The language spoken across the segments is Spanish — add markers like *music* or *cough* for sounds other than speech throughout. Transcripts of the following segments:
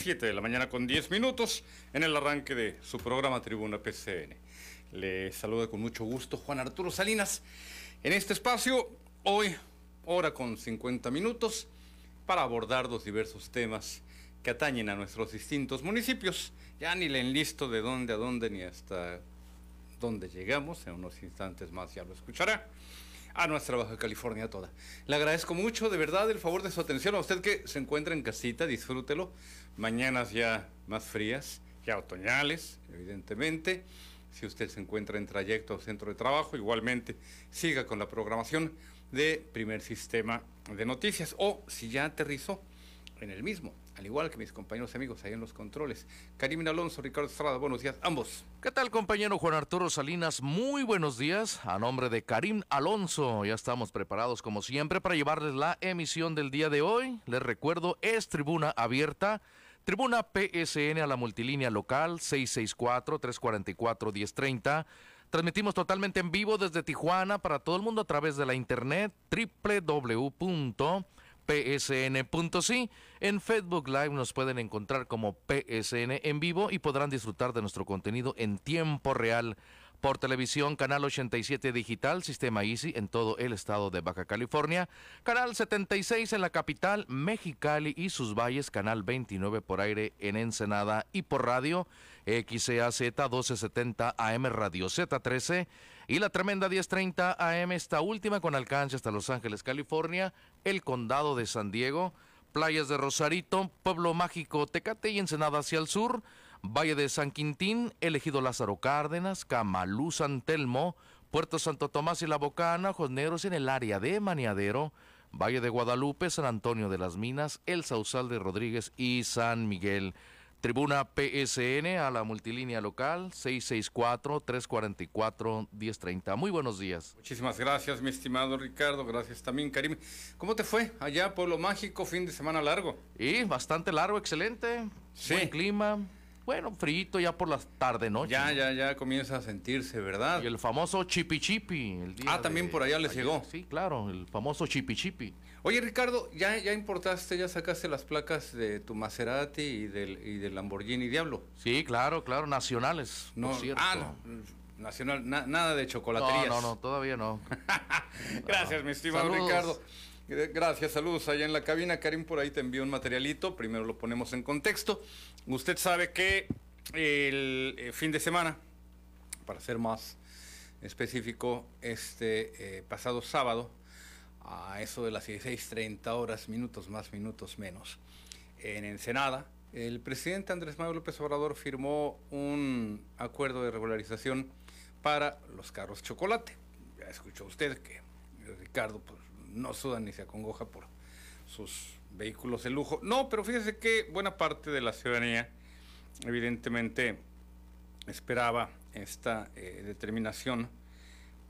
las 7 de la mañana con 10 minutos en el arranque de su programa Tribuna PCN. Le saluda con mucho gusto Juan Arturo Salinas en este espacio, hoy hora con 50 minutos, para abordar los diversos temas que atañen a nuestros distintos municipios. Ya ni le enlisto de dónde a dónde ni hasta dónde llegamos, en unos instantes más ya lo escuchará a nuestra Baja California toda. Le agradezco mucho, de verdad, el favor de su atención. A usted que se encuentra en casita, disfrútelo. Mañanas ya más frías, ya otoñales, evidentemente. Si usted se encuentra en trayecto o centro de trabajo, igualmente siga con la programación de Primer Sistema de Noticias. O si ya aterrizó en el mismo, al igual que mis compañeros amigos ahí en los controles. Karim Alonso, Ricardo Estrada, buenos días, ambos. ¿Qué tal, compañero Juan Arturo Salinas? Muy buenos días. A nombre de Karim Alonso, ya estamos preparados como siempre para llevarles la emisión del día de hoy. Les recuerdo, es tribuna abierta. Tribuna PSN a la multilínea local 664-344-1030. Transmitimos totalmente en vivo desde Tijuana para todo el mundo a través de la internet www psn.si. En Facebook Live nos pueden encontrar como PSN en vivo y podrán disfrutar de nuestro contenido en tiempo real por televisión, canal 87 digital, sistema Easy en todo el estado de Baja California, canal 76 en la capital, Mexicali y sus valles, canal 29 por aire en Ensenada y por radio, XCAZ 1270 AM Radio Z13 y la tremenda 1030 AM, esta última con alcance hasta Los Ángeles, California, el condado de San Diego, playas de Rosarito, Pueblo Mágico, Tecate y Ensenada hacia el sur, Valle de San Quintín, elegido Lázaro Cárdenas, Camalú, San Telmo, Puerto Santo Tomás y La Bocana, Josneros en el área de Maniadero, Valle de Guadalupe, San Antonio de las Minas, El Sausal de Rodríguez y San Miguel. Tribuna PSN a la multilínea local 664-344-1030. Muy buenos días. Muchísimas gracias, mi estimado Ricardo. Gracias también, Karim. ¿Cómo te fue allá, Pueblo Mágico, fin de semana largo? Y bastante largo, excelente. Sí. Buen clima. Bueno, frito ya por la tarde, ¿no? Ya, ya, ya comienza a sentirse, ¿verdad? Y el famoso chipi chipi. El día ah, también por allá les llegó. Sí, claro, el famoso chipi chipi. Oye, Ricardo, ¿ya, ya importaste, ya sacaste las placas de tu Maserati y del, y del Lamborghini Diablo? Sí, claro, claro, nacionales. No, cierto. Ah, no, nacional, nada de chocolaterías. No, no, no, todavía no. *laughs* Gracias, mi estimado Ricardo. Gracias, saludos allá en la cabina. Karim por ahí te envió un materialito, primero lo ponemos en contexto. Usted sabe que el eh, fin de semana, para ser más específico, este eh, pasado sábado, a eso de las 16.30 horas, minutos más, minutos menos, en Ensenada, el presidente Andrés Manuel López Obrador firmó un acuerdo de regularización para los carros chocolate. Ya escuchó usted que Ricardo pues, no suda ni se acongoja por sus vehículos de lujo. No, pero fíjese que buena parte de la ciudadanía evidentemente esperaba esta eh, determinación.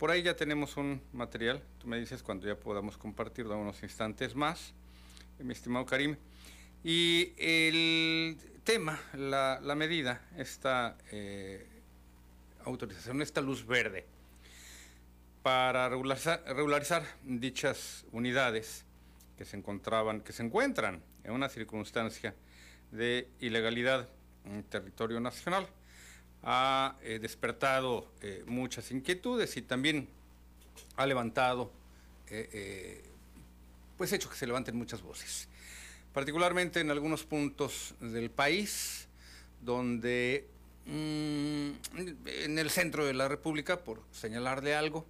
Por ahí ya tenemos un material, tú me dices cuando ya podamos compartirlo unos instantes más, mi estimado Karim. Y el tema, la, medida, esta eh, autorización, esta luz verde, para regularizar, dichas unidades que se encontraban, que se encuentran en una circunstancia de ilegalidad en territorio nacional. Ha eh, despertado eh, muchas inquietudes y también ha levantado, eh, pues hecho que se levanten muchas voces, particularmente en algunos puntos del país donde mm, en el centro de la República, por señalarle algo,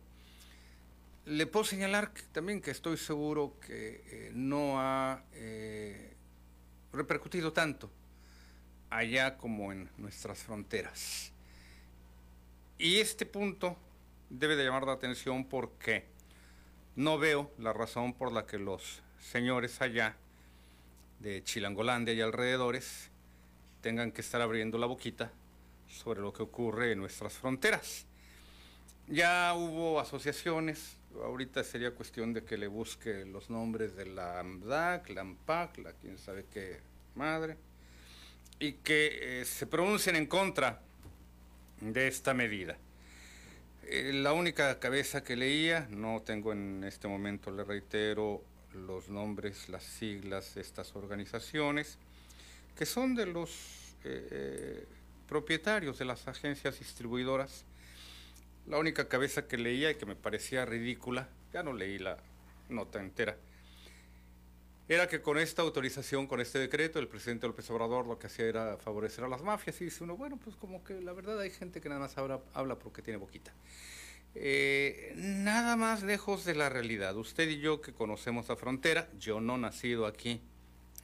le puedo señalar también que estoy seguro que no ha repercutido tanto allá como en nuestras fronteras. Y este punto debe de llamar la atención porque no veo la razón por la que los señores allá de Chilangolandia y alrededores tengan que estar abriendo la boquita sobre lo que ocurre en nuestras fronteras. Ya hubo asociaciones ahorita sería cuestión de que le busque los nombres de la AMDAC, la AMPAC, la quién sabe qué madre, y que eh, se pronuncien en contra de esta medida. Eh, la única cabeza que leía, no tengo en este momento, le reitero, los nombres, las siglas de estas organizaciones, que son de los eh, propietarios de las agencias distribuidoras. La única cabeza que leía y que me parecía ridícula, ya no leí la nota entera, era que con esta autorización, con este decreto, el presidente López Obrador lo que hacía era favorecer a las mafias y dice uno, bueno, pues como que la verdad hay gente que nada más habla, porque tiene boquita. Eh, nada más lejos de la realidad. Usted y yo que conocemos la frontera, yo no nacido aquí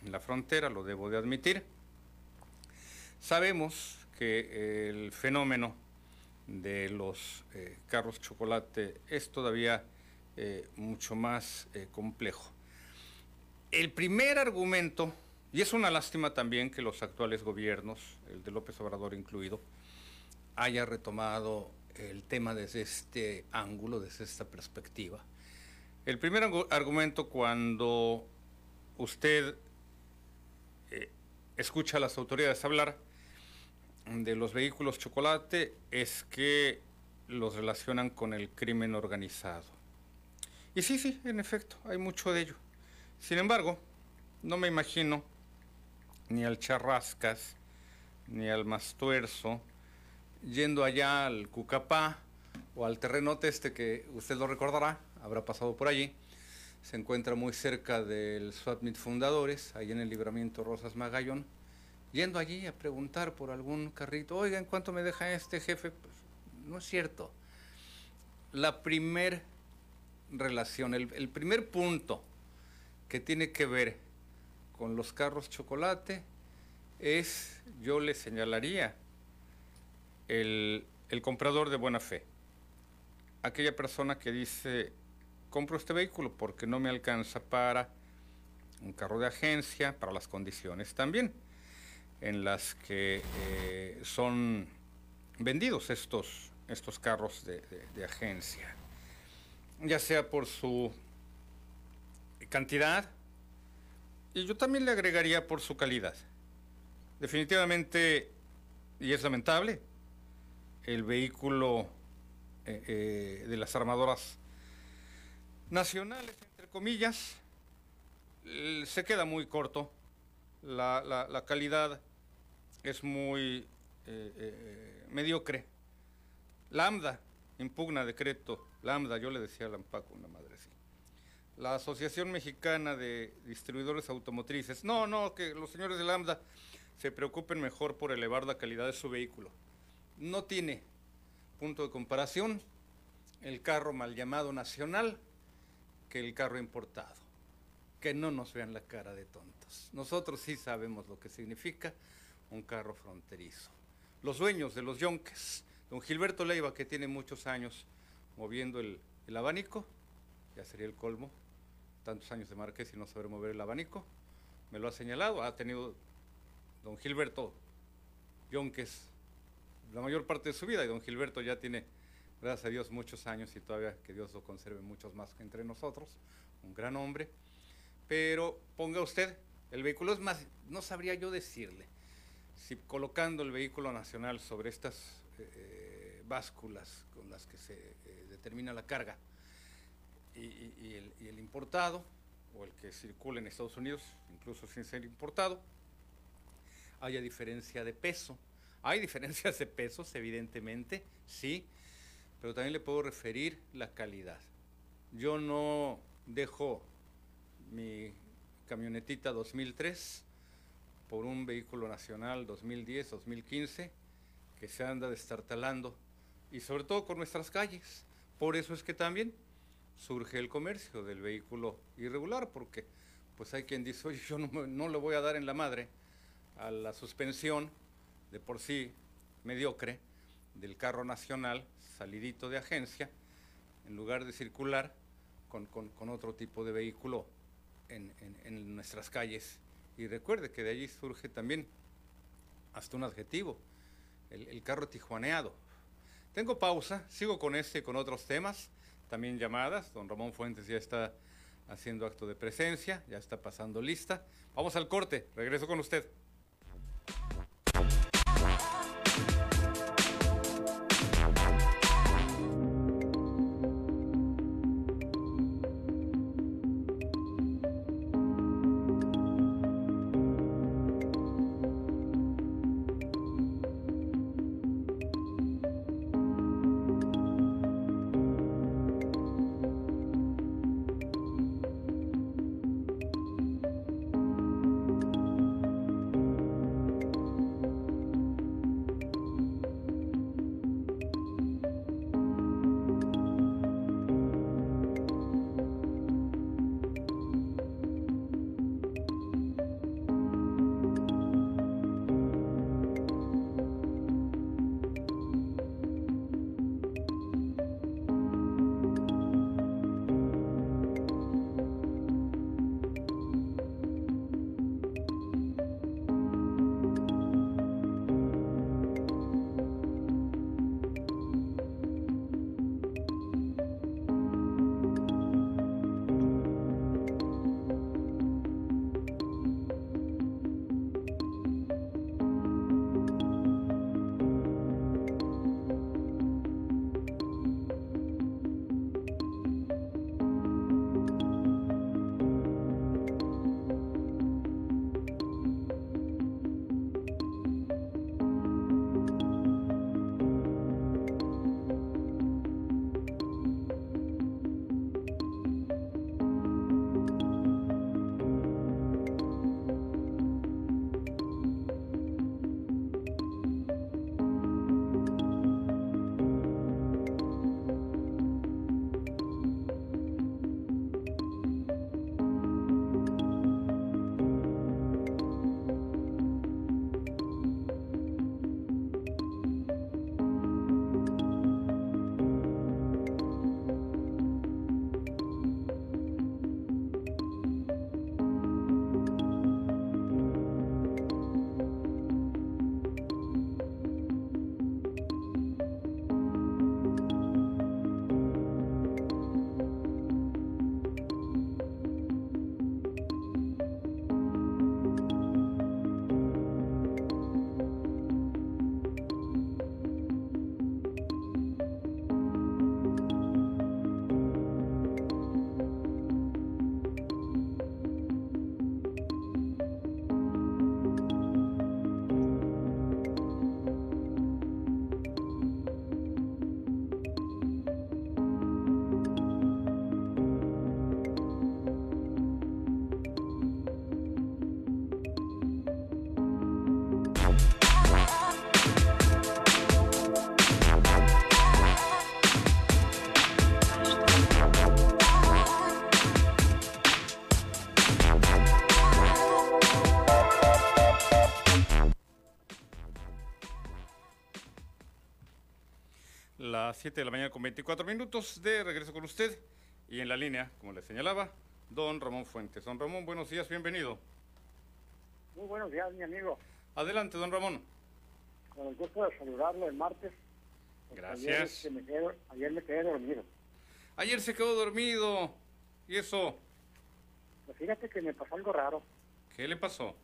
en la frontera, lo debo de admitir, sabemos que el fenómeno de los eh, carros chocolate es todavía eh, mucho más complejo. El primer argumento, y es una lástima también que los actuales gobiernos, el de López Obrador incluido, haya retomado el tema desde este ángulo, desde esta perspectiva. El primer argumento cuando usted eh, escucha a las autoridades hablar de los vehículos chocolate es que los relacionan con el crimen organizado. Y sí, sí, en efecto, hay mucho de ello. Sin embargo, no me imagino ni al Charrascas, ni al Mastuerzo, yendo allá al Cucapá o al terrenote este que usted lo recordará, habrá pasado por allí. Se encuentra muy cerca del SWATMIT Fundadores, ahí en el libramiento Rosas Magallón, yendo allí a preguntar por algún carrito, oiga, ¿en cuánto me deja este jefe? Pues, no es cierto. La primer relación, el primer punto que tiene que ver con los carros chocolate es, yo le señalaría, el, comprador de buena fe. Aquella persona que dice, compro este vehículo porque no me alcanza para un carro de agencia, para las condiciones también en las que eh, son vendidos estos, estos carros de agencia, ya sea por su cantidad y yo también le agregaría por su calidad. Definitivamente, y es lamentable, el vehículo eh, eh, de las armadoras nacionales, entre comillas, se queda muy corto. La, calidad es muy eh, mediocre. Lambda impugna decreto. Lambda, yo le decía a Lampaco, una madre así la Asociación Mexicana de Distribuidores Automotrices. No, no, que los señores de Lambda se preocupen mejor por elevar la calidad de su vehículo. No tiene punto de comparación el carro mal llamado nacional que el carro importado. Que no nos vean la cara de tontos. Nosotros sí sabemos lo que significa un carro fronterizo. Los dueños de los yonques, don Gilberto Leiva, que tiene muchos años moviendo el, el abanico, ya sería el colmo, tantos años de Marqués y no saber mover el abanico. Me lo ha señalado, ha tenido don Gilberto Yonques la mayor parte de su vida y don Gilberto ya tiene, gracias a Dios, muchos años y todavía que Dios lo conserve muchos más que entre nosotros, un gran hombre. Pero ponga usted, el vehículo es más, no sabría yo decirle, si colocando el vehículo nacional sobre estas eh, eh, básculas con las que se eh, determina la carga, y, el, importado, o el que circula en Estados Unidos, incluso sin ser importado, haya diferencia de peso. Hay diferencias de pesos, evidentemente, sí, pero también le puedo referir la calidad. Yo no dejo mi camionetita 2003 por un vehículo nacional 2010, 2015, que se anda destartalando, y sobre todo con nuestras calles. Por eso es que también surge el comercio del vehículo irregular, porque pues hay quien dice, oye, yo no, le voy a dar en la madre a la suspensión de por sí mediocre del carro nacional salidito de agencia, en lugar de circular con, otro tipo de vehículo en, nuestras calles. Y recuerde que de allí surge también hasta un adjetivo, el, el carro tijuaneado. Tengo pausa, sigo con este y con otros temas también llamadas. Don Ramón Fuentes ya está haciendo acto de presencia, ya está pasando lista. Vamos al corte, regreso con usted. 7 de la mañana con 24 minutos de regreso con usted y en la línea, como le señalaba, don Ramón Fuentes. Don Ramón, buenos días, bienvenido. Muy buenos días, mi amigo. Adelante, don Ramón. Con el gusto de saludarlo el martes. Gracias. Ayer, me quedé, ayer me quedé dormido. Ayer se quedó dormido. ¿Y eso? Pues fíjate que me pasó algo raro. ¿Qué le pasó?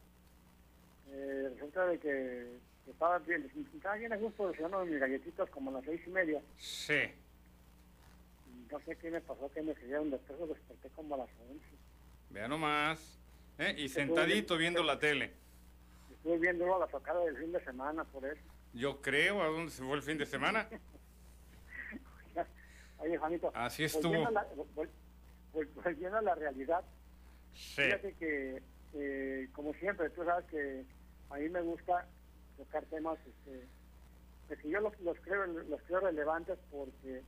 Eh, resulta de que estaba bien, estaba bien a gusto desayunando mis galletitas como a las seis y media. Sí. No sé qué me pasó, que me quedaron después desperté como a las once. Vea nomás. ¿eh? Y sentadito viendo la tele. Estuve viendo la tocada del fin de semana, por eso. Yo creo, ¿a dónde se fue el fin de semana? *laughs* Oye, Juanito. Así estuvo. Volviendo a la, realidad. Sí. Fíjate que, eh, como siempre, tú sabes que a mí me gusta tocar temas este, pues que yo los, creo los creo relevantes porque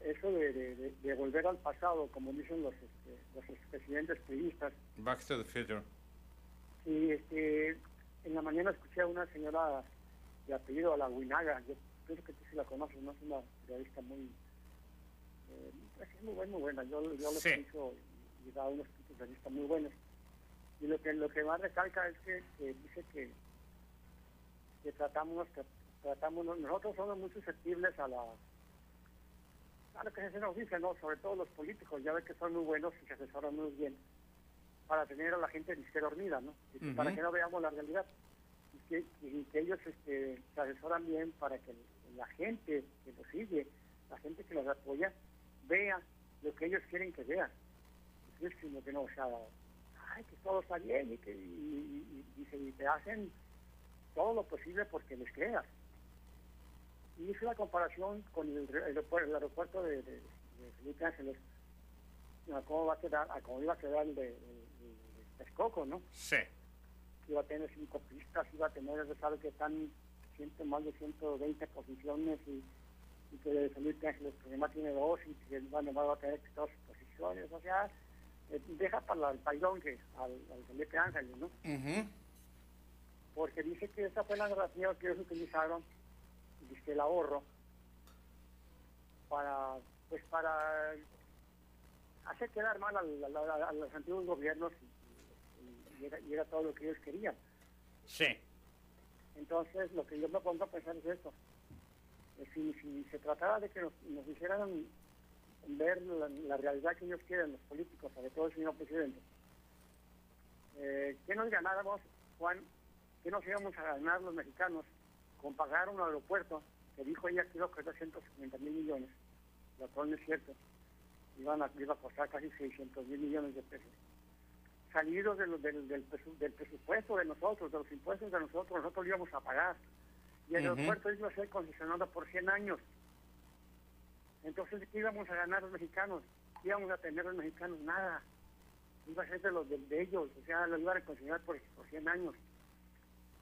eso de, de, volver al pasado, como dicen los este, los expresidentes periodistas. Back to the future. Y este, en la mañana escuché a una señora de apellido a la Huinaga, yo creo que tú sí la conoces, ¿no? Es una periodista muy, eh, pues es muy buena, muy buena. Yo, yo lo he y, y da unos puntos de vista muy buenos. Y lo que lo que más recalca es que, que dice que que tratamos, que tratamos nosotros somos muy susceptibles a la a lo que se nos dice, ¿no? Sobre todo los políticos, ya ve que son muy buenos y se asesoran muy bien para tener a la gente disque dormida, ¿no? Para que no veamos la realidad. Y que, que ellos este, se asesoran bien para que la gente que los sigue, la gente que los apoya, vea lo que ellos quieren que vean. Es como que no, o sea, ay, que todo está bien y que y, y te hacen todo lo posible porque les creas. Y hice la comparación con el, aeropuerto de, Felipe Ángeles, a cómo va a quedar, a cómo iba a quedar el de, Texcoco, ¿no? Sí. Iba a tener cinco pistas, iba a tener, sabe que están ciento, más de 120 posiciones y, y que Felipe Ángeles problema tiene dos y que el va a tener dos posiciones, o sea, eh, deja para el pailón que al, Felipe Ángeles, ¿no? Porque dice que esa fue la narrativa que ellos utilizaron, dice el ahorro, para, pues para hacer quedar mal a, los antiguos gobiernos y, era, todo lo que ellos querían. Sí. Entonces, lo que yo me pongo a pensar es esto. Si, si se tratara de que nos, nos hicieran ver la, realidad que ellos quieren, los políticos, sobre todo el señor presidente, eh, ¿qué nos ganáramos, Juan, ¿Qué nos íbamos a ganar los mexicanos con pagar un aeropuerto que dijo ella que iba a costar 150 mil millones? Lo cual no es cierto. Iban a, iba a costar casi 600 mil millones de pesos. Salidos del, del, presupuesto de nosotros, de los impuestos de nosotros, nosotros íbamos a pagar. Y el aeropuerto iba a ser concesionado por 100 años. Entonces, ¿qué íbamos a ganar los mexicanos? ¿Qué íbamos a tener los mexicanos? Nada. Iba a ser de los de, ellos, o sea, lo iban a concesionar por, por 100 años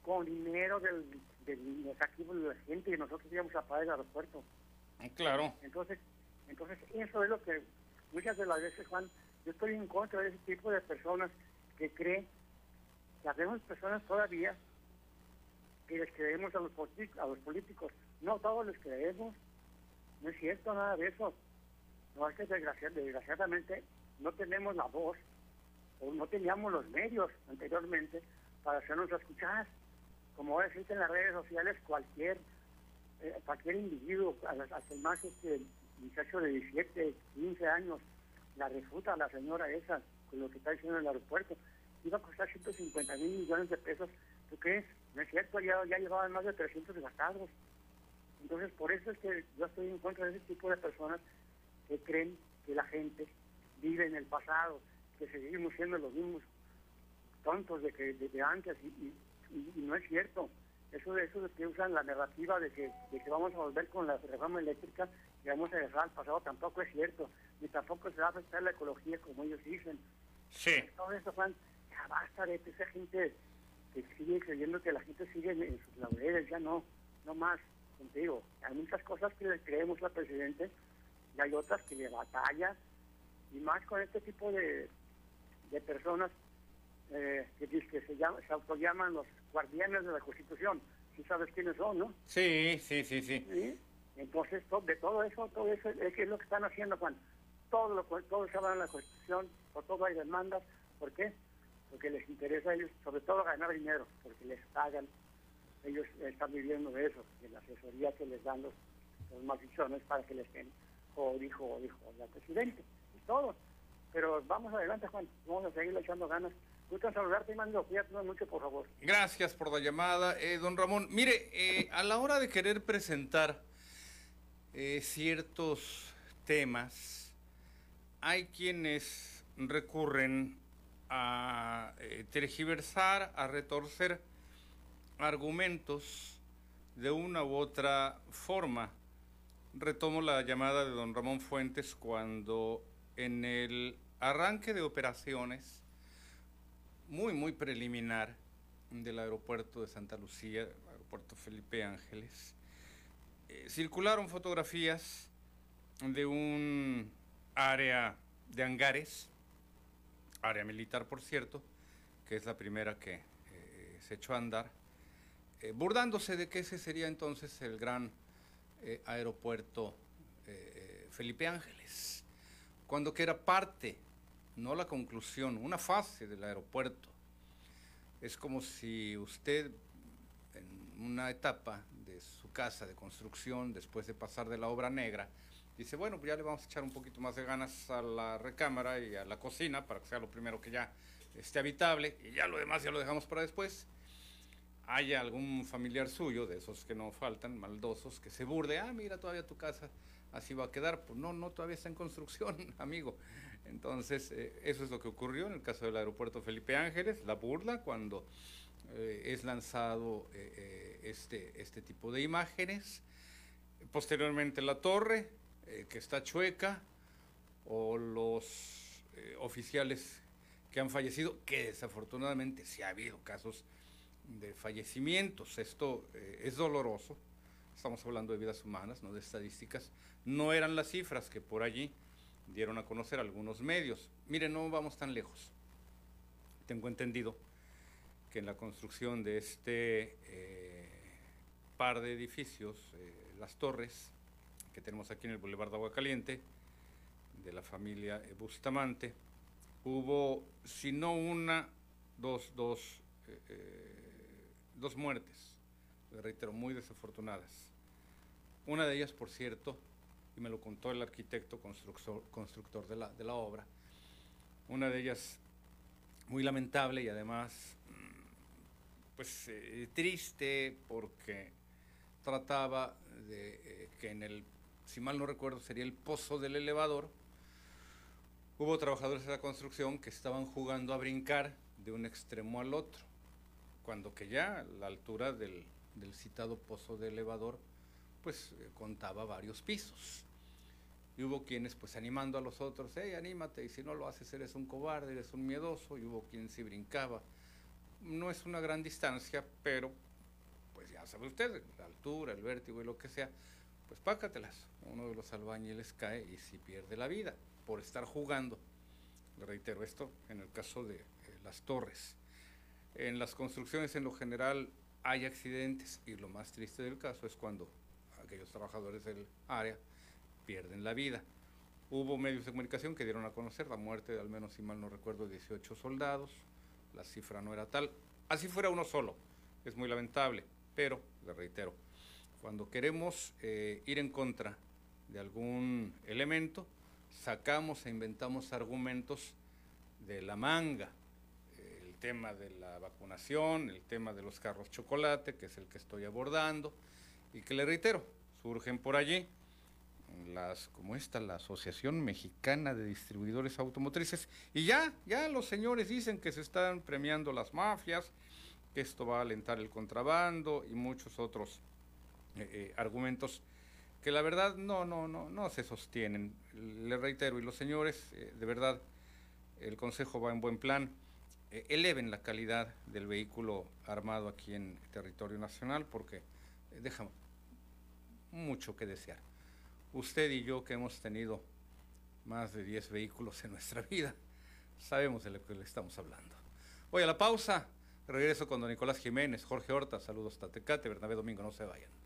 con dinero del, del aquí de la gente y nosotros íbamos a pagar el aeropuerto. Ah, claro. Entonces, entonces eso es lo que muchas de las veces, Juan, yo estoy en contra de ese tipo de personas que creen que hacemos personas todavía que les creemos a los, a los políticos. No todos les creemos, no es cierto nada de eso. No es que desgraciadamente no tenemos la voz o no teníamos los medios anteriormente para hacernos escuchar como existen en las redes sociales, cualquier eh, cualquier individuo, hasta el más este muchacho de 17, 15 años, la refuta a la señora esa con lo que está diciendo en el aeropuerto. Iba a costar 150 mil millones de pesos. ¿Tú crees? No es cierto, ya, ya llevaban más de 300 gastados. Entonces, por eso es que yo estoy en contra de ese tipo de personas que creen que la gente vive en el pasado, que seguimos siendo los mismos tontos de que de, antes y, no es cierto. Eso de eso de que usan la narrativa de que, de que vamos a volver con la reforma eléctrica y vamos a dejar al pasado tampoco es cierto, ni tampoco se va a afectar la ecología como ellos dicen. Sí. Todo eso, Juan, ya basta de esa gente que sigue creyendo que la gente sigue en, sus laureles, ya no, no más contigo. Hay muchas cosas que le creemos al presidente y hay otras que le batalla y más con este tipo de, de personas eh, que, que se, llama, se autollaman los guardianes de la Constitución. ¿Sí sabes quiénes son, no? Sí, sí, sí, sí. Entonces, de todo eso, todo eso es, lo que están haciendo, Juan. Todo, lo, todo se en la Constitución, por todo hay demandas. ¿Por qué? Porque les interesa a ellos, sobre todo, ganar dinero, porque les pagan. Ellos están viviendo de eso, de la asesoría que les dan los, los maldiciones para que les den, o dijo, o dijo la presidente, y todo. Pero vamos adelante, Juan, vamos a seguir echando ganas. Gusto saludarte, mando, cuídate mucho, por favor. Gracias por la llamada, eh, don Ramón. Mire, eh, a la hora de querer presentar eh, ciertos temas, hay quienes recurren a tergiversar, a retorcer argumentos de una u otra forma. Retomo la llamada de don Ramón Fuentes cuando en el arranque de operaciones muy, muy preliminar del aeropuerto de Santa Lucía, aeropuerto Felipe Ángeles, eh, circularon fotografías de un área de hangares, área militar por cierto, que es la primera que eh, se echó a andar, eh, burdándose de que ese sería entonces el gran aeropuerto Felipe Ángeles, cuando que era parte no la conclusión, una fase del aeropuerto. Es como si usted en una etapa de su casa de construcción, después de pasar de la obra negra, dice, bueno, pues ya le vamos a echar un poquito más de ganas a la recámara y a la cocina para que sea lo primero que ya esté habitable y ya lo demás ya lo dejamos para después. Hay algún familiar suyo, de esos que no faltan, maldosos, que se burde, ah, mira, todavía tu casa así va a quedar. Pues no, no, todavía está en construcción, *laughs* amigo. Entonces, eh, eso es lo que ocurrió en el caso del aeropuerto Felipe Ángeles, la burla, cuando eh, es lanzado eh, este, este tipo de imágenes. Posteriormente la torre, que está chueca, o los oficiales que han fallecido, que desafortunadamente sí ha habido casos de fallecimientos. Esto es doloroso. Estamos hablando de vidas humanas, no de estadísticas. No eran las cifras que por allí dieron a conocer algunos medios. Miren, no vamos tan lejos. Tengo entendido que en la construcción de este eh, par de edificios, eh, las torres que tenemos aquí en el Boulevard de Agua Caliente, de la familia Bustamante, hubo, si no una, dos, dos, eh, dos muertes, reitero, muy desafortunadas. Una de ellas, por cierto, y me lo contó el arquitecto constructor, constructor de, la, de la obra. Una de ellas muy lamentable y además mm, pues eh, triste porque trataba de eh, que en el, si mal no recuerdo, sería el pozo del elevador, hubo trabajadores de la construcción que estaban jugando a brincar de un extremo al otro, cuando que ya la altura del, del citado pozo de elevador pues eh, contaba varios pisos. Y hubo quienes pues animando a los otros, hey, anímate, y si no lo haces eres un cobarde, eres un miedoso, y hubo quien sí brincaba. No es una gran distancia, pero pues ya sabe usted, la altura, el vértigo y lo que sea, pues pácatelas. Uno de los albañiles cae y si pierde la vida por estar jugando. Le reitero esto en el caso de eh, las torres. En las construcciones en lo general hay accidentes y lo más triste del caso es cuando aquellos trabajadores del área pierden la vida. Hubo medios de comunicación que dieron a conocer la muerte de al menos, si mal no recuerdo, 18 soldados. La cifra no era tal. Así fuera uno solo. Es muy lamentable. Pero, le reitero, cuando queremos eh, ir en contra de algún elemento, sacamos e inventamos argumentos de la manga. El tema de la vacunación, el tema de los carros chocolate, que es el que estoy abordando, y que le reitero, surgen por allí las como esta la Asociación Mexicana de Distribuidores Automotrices y ya ya los señores dicen que se están premiando las mafias que esto va a alentar el contrabando y muchos otros eh, eh, argumentos que la verdad no no no no se sostienen. Le reitero y los señores eh, de verdad el consejo va en buen plan. Eleven la calidad del vehículo armado aquí en territorio nacional porque deja mucho que desear. Usted y yo que hemos tenido más de 10 vehículos en nuestra vida, sabemos de lo que le estamos hablando. Voy a la pausa, regreso con don Nicolás Jiménez, Jorge Horta, saludos Tatecate, Bernabé Domingo, no se vayan.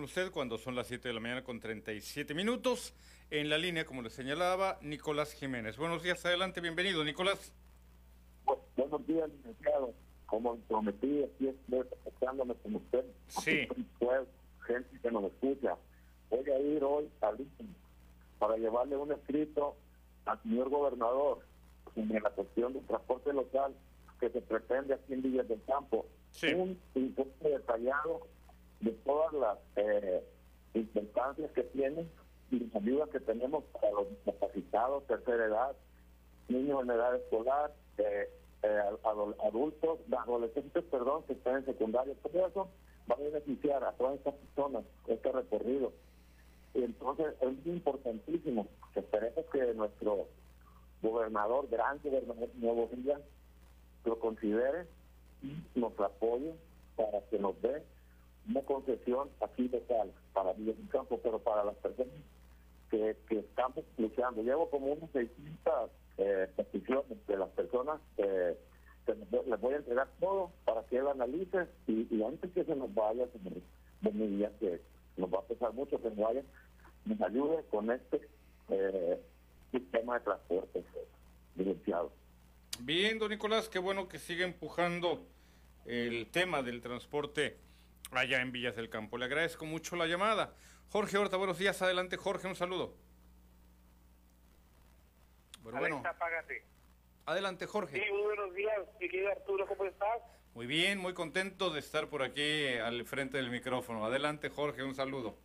Con usted cuando son las 7 de la mañana con 37 minutos. En la línea, como le señalaba, Nicolás Jiménez. Buenos días, adelante, bienvenido, Nicolás. buenos días, licenciado. Como prometí, aquí estoy escuchándome con usted. Sí. Pues, gente que nos escucha. Voy a ir hoy a para llevarle un escrito al señor gobernador sobre la cuestión del transporte local que se pretende aquí en Villas del Campo. Un informe detallado de todas las eh, importancias que tiene y las ayudas que tenemos para los discapacitados, tercera edad, niños en edad escolar, eh, eh, adultos, adolescentes, perdón, que están en secundaria. Todo eso va a beneficiar a todas estas personas este recorrido. Y entonces es importantísimo que esperemos que nuestro gobernador, gran gobernador Nuevo Día, lo considere y nos apoye para que nos dé una concesión aquí local para Villa del Campo, pero para las personas que, que estamos luchando. Llevo como unas 600 eh, peticiones de las personas que les voy a entregar todo para que él analice y, antes que se nos vaya, mi día que nos va a pesar mucho que nos vaya, nos ayude con este eh, sistema de transporte licenciado. Bien, don Nicolás, qué bueno que sigue empujando el tema del transporte allá en Villas del Campo. Le agradezco mucho la llamada. Jorge Horta, buenos días. Adelante, Jorge, un saludo. Bueno. Adelante, Jorge. Sí, muy buenos días, querido Arturo, ¿cómo estás? Muy bien, muy contento de estar por aquí al frente del micrófono. Adelante, Jorge, un saludo.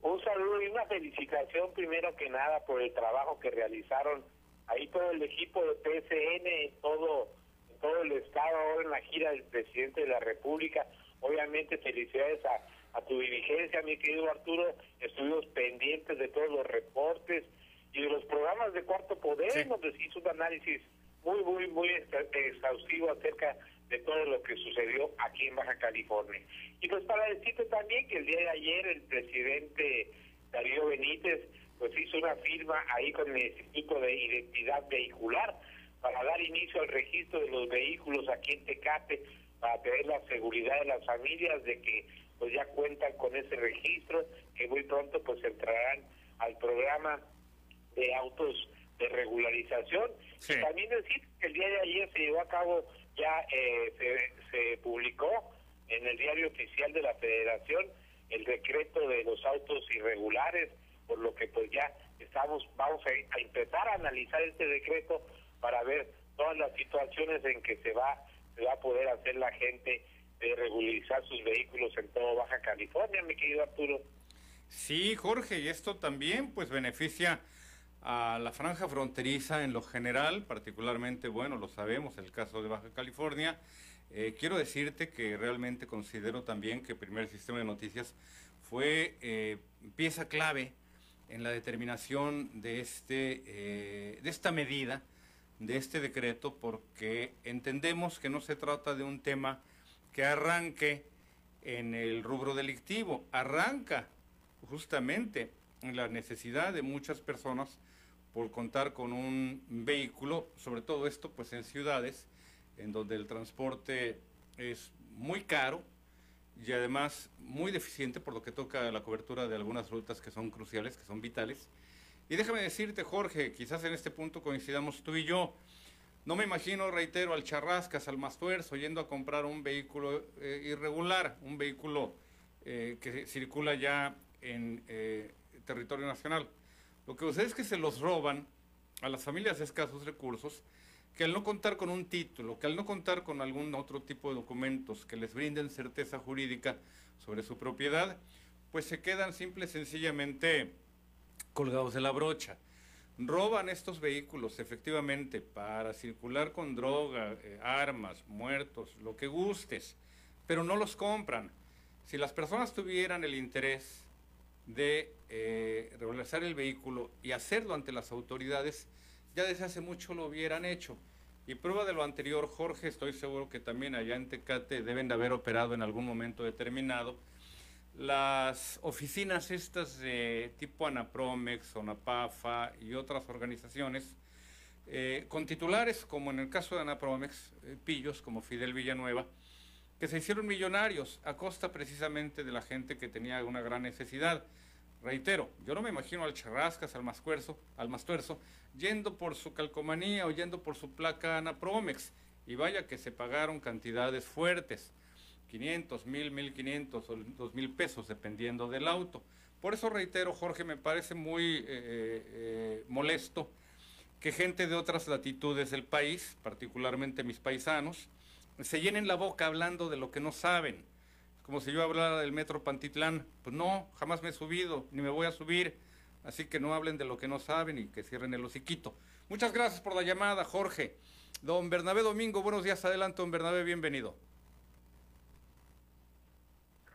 Un saludo y una felicitación primero que nada por el trabajo que realizaron ahí todo el equipo de PSN en todo, en todo el estado, ahora en la gira del presidente de la República. Obviamente felicidades a, a tu dirigencia, mi querido Arturo. Estuvimos pendientes de todos los reportes y de los programas de Cuarto Poder, donde se hizo un análisis muy, muy, muy exhaustivo acerca de todo lo que sucedió aquí en Baja California. Y pues para decirte también que el día de ayer el presidente Darío Benítez pues hizo una firma ahí con el Instituto de Identidad Vehicular para dar inicio al registro de los vehículos aquí en Tecate, para tener la seguridad de las familias de que pues ya cuentan con ese registro, que muy pronto pues entrarán al programa de autos de regularización. Y también decir que el día de ayer se llevó a cabo, ya eh, se, se publicó en el diario oficial de la Federación el decreto de los autos irregulares, por lo que pues ya estamos, vamos a, empezar a analizar este decreto para ver todas las situaciones en que se va, va a poder hacer la gente de regularizar sus vehículos en todo Baja California, mi querido Arturo. Sí, Jorge, y esto también pues beneficia a la franja fronteriza en lo general, particularmente, bueno, lo sabemos, el caso de Baja California. Eh, quiero decirte que realmente considero también que el primer sistema de noticias fue eh, pieza clave en la determinación de, este, eh, de esta medida, de este decreto, porque entendemos que no se trata de un tema que arranque en el rubro delictivo, arranca justamente en la necesidad de muchas personas por contar con un vehículo, sobre todo esto pues en ciudades en donde el transporte es muy caro y además muy deficiente por lo que toca la cobertura de algunas rutas que son cruciales, que son vitales. Y déjame decirte, Jorge, quizás en este punto coincidamos tú y yo. No me imagino, reitero, al Charrascas, al Mastuerzo, yendo a comprar un vehículo eh, irregular, un vehículo eh, que circula ya en eh, territorio nacional. Lo que sucede es que se los roban a las familias de escasos recursos, que al no contar con un título, que al no contar con algún otro tipo de documentos que les brinden certeza jurídica sobre su propiedad, pues se quedan simple y sencillamente colgados de la brocha. Roban estos vehículos efectivamente para circular con droga, eh, armas, muertos, lo que gustes, pero no los compran. Si las personas tuvieran el interés de eh, el vehículo y hacerlo ante las autoridades, ya desde hace mucho lo hubieran hecho. Y prueba de lo anterior, Jorge, estoy seguro que también allá en Tecate deben de haber operado en algún momento determinado las oficinas estas de tipo Anapromex, Onapafa y otras organizaciones, eh, con titulares como en el caso de Anapromex, eh, pillos como Fidel Villanueva, que se hicieron millonarios a costa precisamente de la gente que tenía una gran necesidad. Reitero, yo no me imagino al Charrascas, al Mascuerzo, al Mastuerzo, yendo por su calcomanía o yendo por su placa Anapromex. Y vaya que se pagaron cantidades fuertes, 500, 1000, 1500 o 2000 pesos, dependiendo del auto. Por eso reitero, Jorge, me parece muy eh, eh, molesto que gente de otras latitudes del país, particularmente mis paisanos, se llenen la boca hablando de lo que no saben. Como si yo hablara del metro Pantitlán. Pues no, jamás me he subido, ni me voy a subir. Así que no hablen de lo que no saben y que cierren el hociquito. Muchas gracias por la llamada, Jorge. Don Bernabé Domingo, buenos días. Adelante, don Bernabé, bienvenido.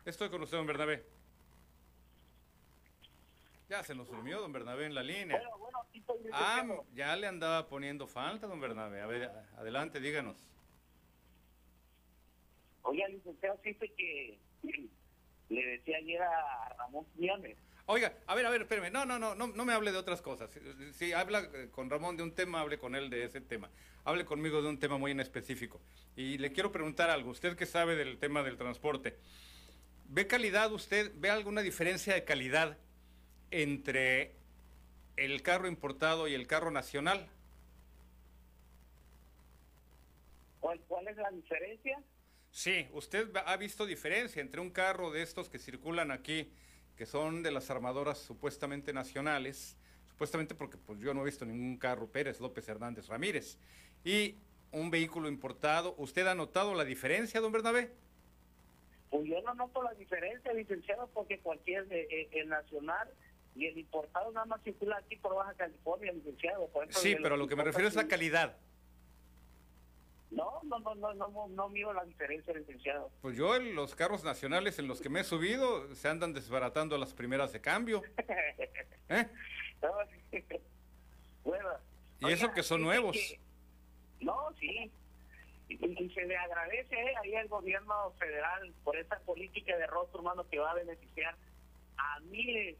Estoy con usted, don Bernabé. Ya se nos durmió don Bernabé en la línea. ah, ya le andaba poniendo falta, don Bernabé. A ver, adelante, díganos. Oiga, licenciado, sí que *clears throat* le decía ayer a Ramón Quiñones. Oiga, a ver, a ver, espérame. No, no, no, no, no me hable de otras cosas. Si, habla eh, con Ramón de un tema, hable con él de ese tema. Hable conmigo de un tema muy en específico. Y le quiero preguntar algo. Usted que sabe del tema del transporte, ¿ve calidad usted? ¿Ve alguna diferencia de calidad entre el carro importado y el carro nacional? ¿Cuál, es la diferencia? Sí, usted ha visto diferencia entre un carro de estos que circulan aquí, que son de las armadoras supuestamente nacionales, supuestamente porque pues yo no he visto ningún carro Pérez López Hernández Ramírez, y un vehículo importado. ¿Usted ha notado la diferencia, don Bernabé? Pues yo no noto la diferencia, licenciado, porque cualquier eh, el nacional y el importado nada más circula aquí por Baja California, licenciado. sí, pero lo que me refiero es la calidad. No, no, no, no, no, no miro la diferencia, licenciado. Pues yo en los carros nacionales en los que me he subido se andan desbaratando las primeras de cambio. *laughs* ¿Eh? *laughs* bueno, y eso que son nuevos. no, sí. Y, se le agradece eh, ahí al gobierno federal por esa política de rostro humano que va a beneficiar a miles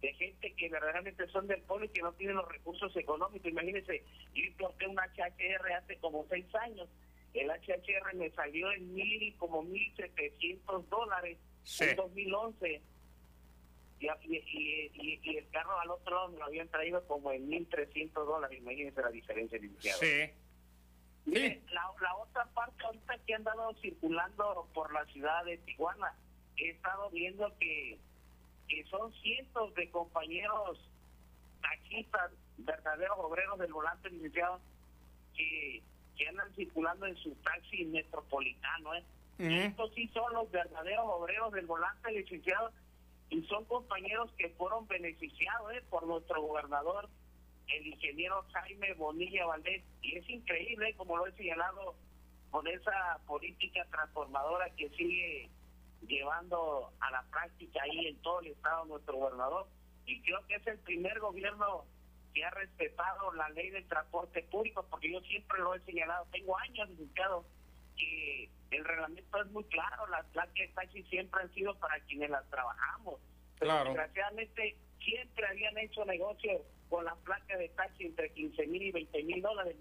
de gente que verdaderamente son del pueblo y que no tienen los recursos económicos. Imagínense, yo importé un HHR hace como seis años. El HHR me salió en mil, como mil setecientos dólares en 2011. Y, y, y, el carro al otro lado me lo habían traído como en mil trescientos dólares. Imagínense la diferencia, inicial. Sí. Mire, la, la otra parte ahorita que han andado circulando por la ciudad de Tijuana, he estado viendo que que son cientos de compañeros taxistas, verdaderos obreros del volante licenciado, que, que andan circulando en su taxi metropolitano. ¿eh? Estos sí son los verdaderos obreros del volante licenciado y son compañeros que fueron beneficiados ¿eh? por nuestro gobernador, el ingeniero Jaime Bonilla Valdés. Y es increíble, como lo he señalado, con esa política transformadora que sigue llevando a la práctica ahí en todo el estado nuestro gobernador y creo que es el primer gobierno que ha respetado la ley del transporte público porque yo siempre lo he señalado, tengo años indicado que el reglamento es muy claro, las placas de taxi siempre han sido para quienes las trabajamos, pero desgraciadamente siempre habían hecho negocios con las placas de taxi entre 15 mil y 20 mil dólares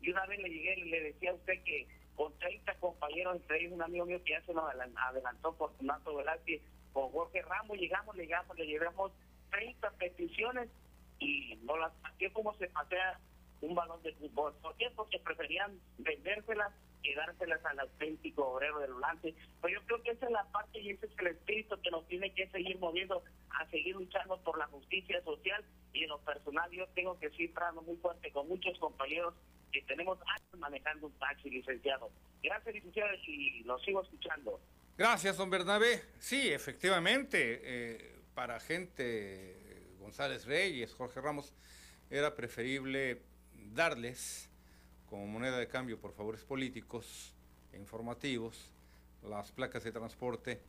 y una vez le llegué y le decía a usted que con 30 compañeros, entre ellos un amigo mío que ya se nos adelantó por Nato Velázquez, con Jorge Ramos, llegamos, llegamos, le llevamos 30 peticiones y no las pasé como se pasea un balón de fútbol. ¿Por qué? Porque preferían vendérselas y dárselas al auténtico obrero del volante. Pues yo creo que esa es la parte y ese es el espíritu que nos tiene que seguir moviendo a seguir luchando por la justicia social y en lo personal yo tengo que seguir trabajando muy fuerte con muchos compañeros que tenemos años manejando un taxi, licenciado. Gracias, licenciado, y lo sigo escuchando. Gracias, don Bernabé. Sí, efectivamente, eh, para gente, González Reyes, Jorge Ramos, era preferible darles como moneda de cambio por favores políticos e informativos las placas de transporte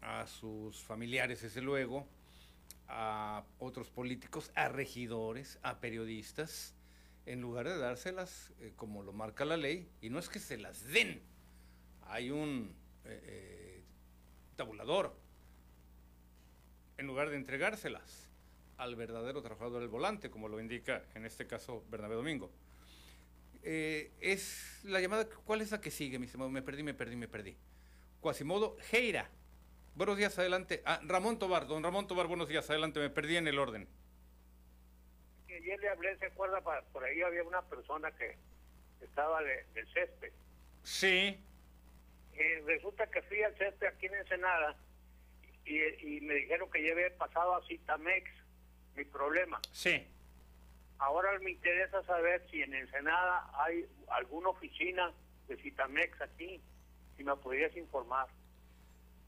a sus familiares, desde luego, a otros políticos, a regidores, a periodistas, en lugar de dárselas eh, como lo marca la ley, y no es que se las den, hay un eh, eh, tabulador, en lugar de entregárselas al verdadero trabajador del volante, como lo indica en este caso Bernabé Domingo. Es la llamada, ¿cuál es la que sigue, mi estimado? Me perdí, me perdí, me perdí. Quasimodo Geira. Buenos días, adelante. Ah, Ramón Tobar, don Ramón Tobar, buenos días, adelante, me perdí en el orden. Ayer le hablé, ¿se acuerda? Por ahí había una persona que estaba de, del césped. Sí. Resulta que fui al césped aquí en Ensenada y, y me dijeron que ya había pasado a Citamex mi problema. Sí. Ahora me interesa saber si en Ensenada hay alguna oficina de Citamex aquí, si me podrías informar.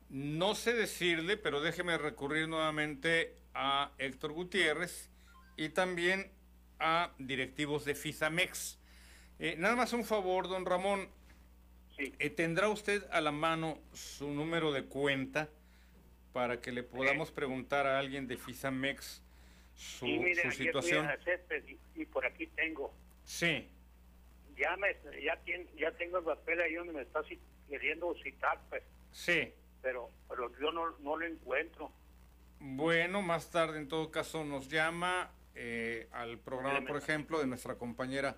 No sé decirle, pero déjeme recurrir nuevamente a Héctor Gutiérrez y también a directivos de FISAMEX. Eh, nada más un favor, don Ramón. Sí. Eh, ¿Tendrá usted a la mano su número de cuenta para que le podamos preguntar a alguien de FISAMEX su, situación? y, y por aquí tengo. Sí, Ya me, ya, tien- ya tengo el papel ahí donde me está queriendo citar, pues, sí. pero, pero yo no, no lo encuentro. Bueno, más tarde en todo caso nos llama eh, al programa, por ejemplo, de nuestra compañera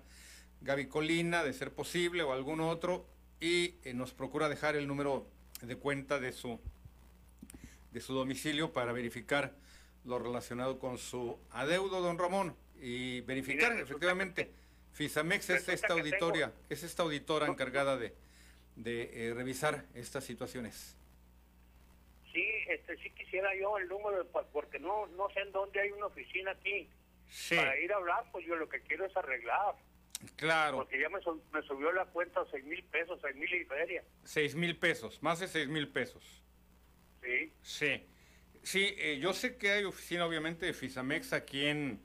Gaby Colina, de ser posible, o algún otro, y eh, nos procura dejar el número de cuenta de su, de su domicilio para verificar lo relacionado con su adeudo, don Ramón, y verificar Mire, efectivamente. FISAMEX es esta auditoria, tengo- es esta auditora encargada de, de eh, revisar estas situaciones. Sí, este, sí quisiera yo el número, de pa- porque no, no sé en dónde hay una oficina aquí. Sí, Para ir a hablar, pues yo lo que quiero es arreglar, claro. porque ya me, su- me subió la cuenta a seis mil pesos, seis mil y feria. Seis mil pesos, más de seis mil pesos. Sí, Sí, sí, eh, yo sé que hay oficina obviamente de Fisamex aquí en,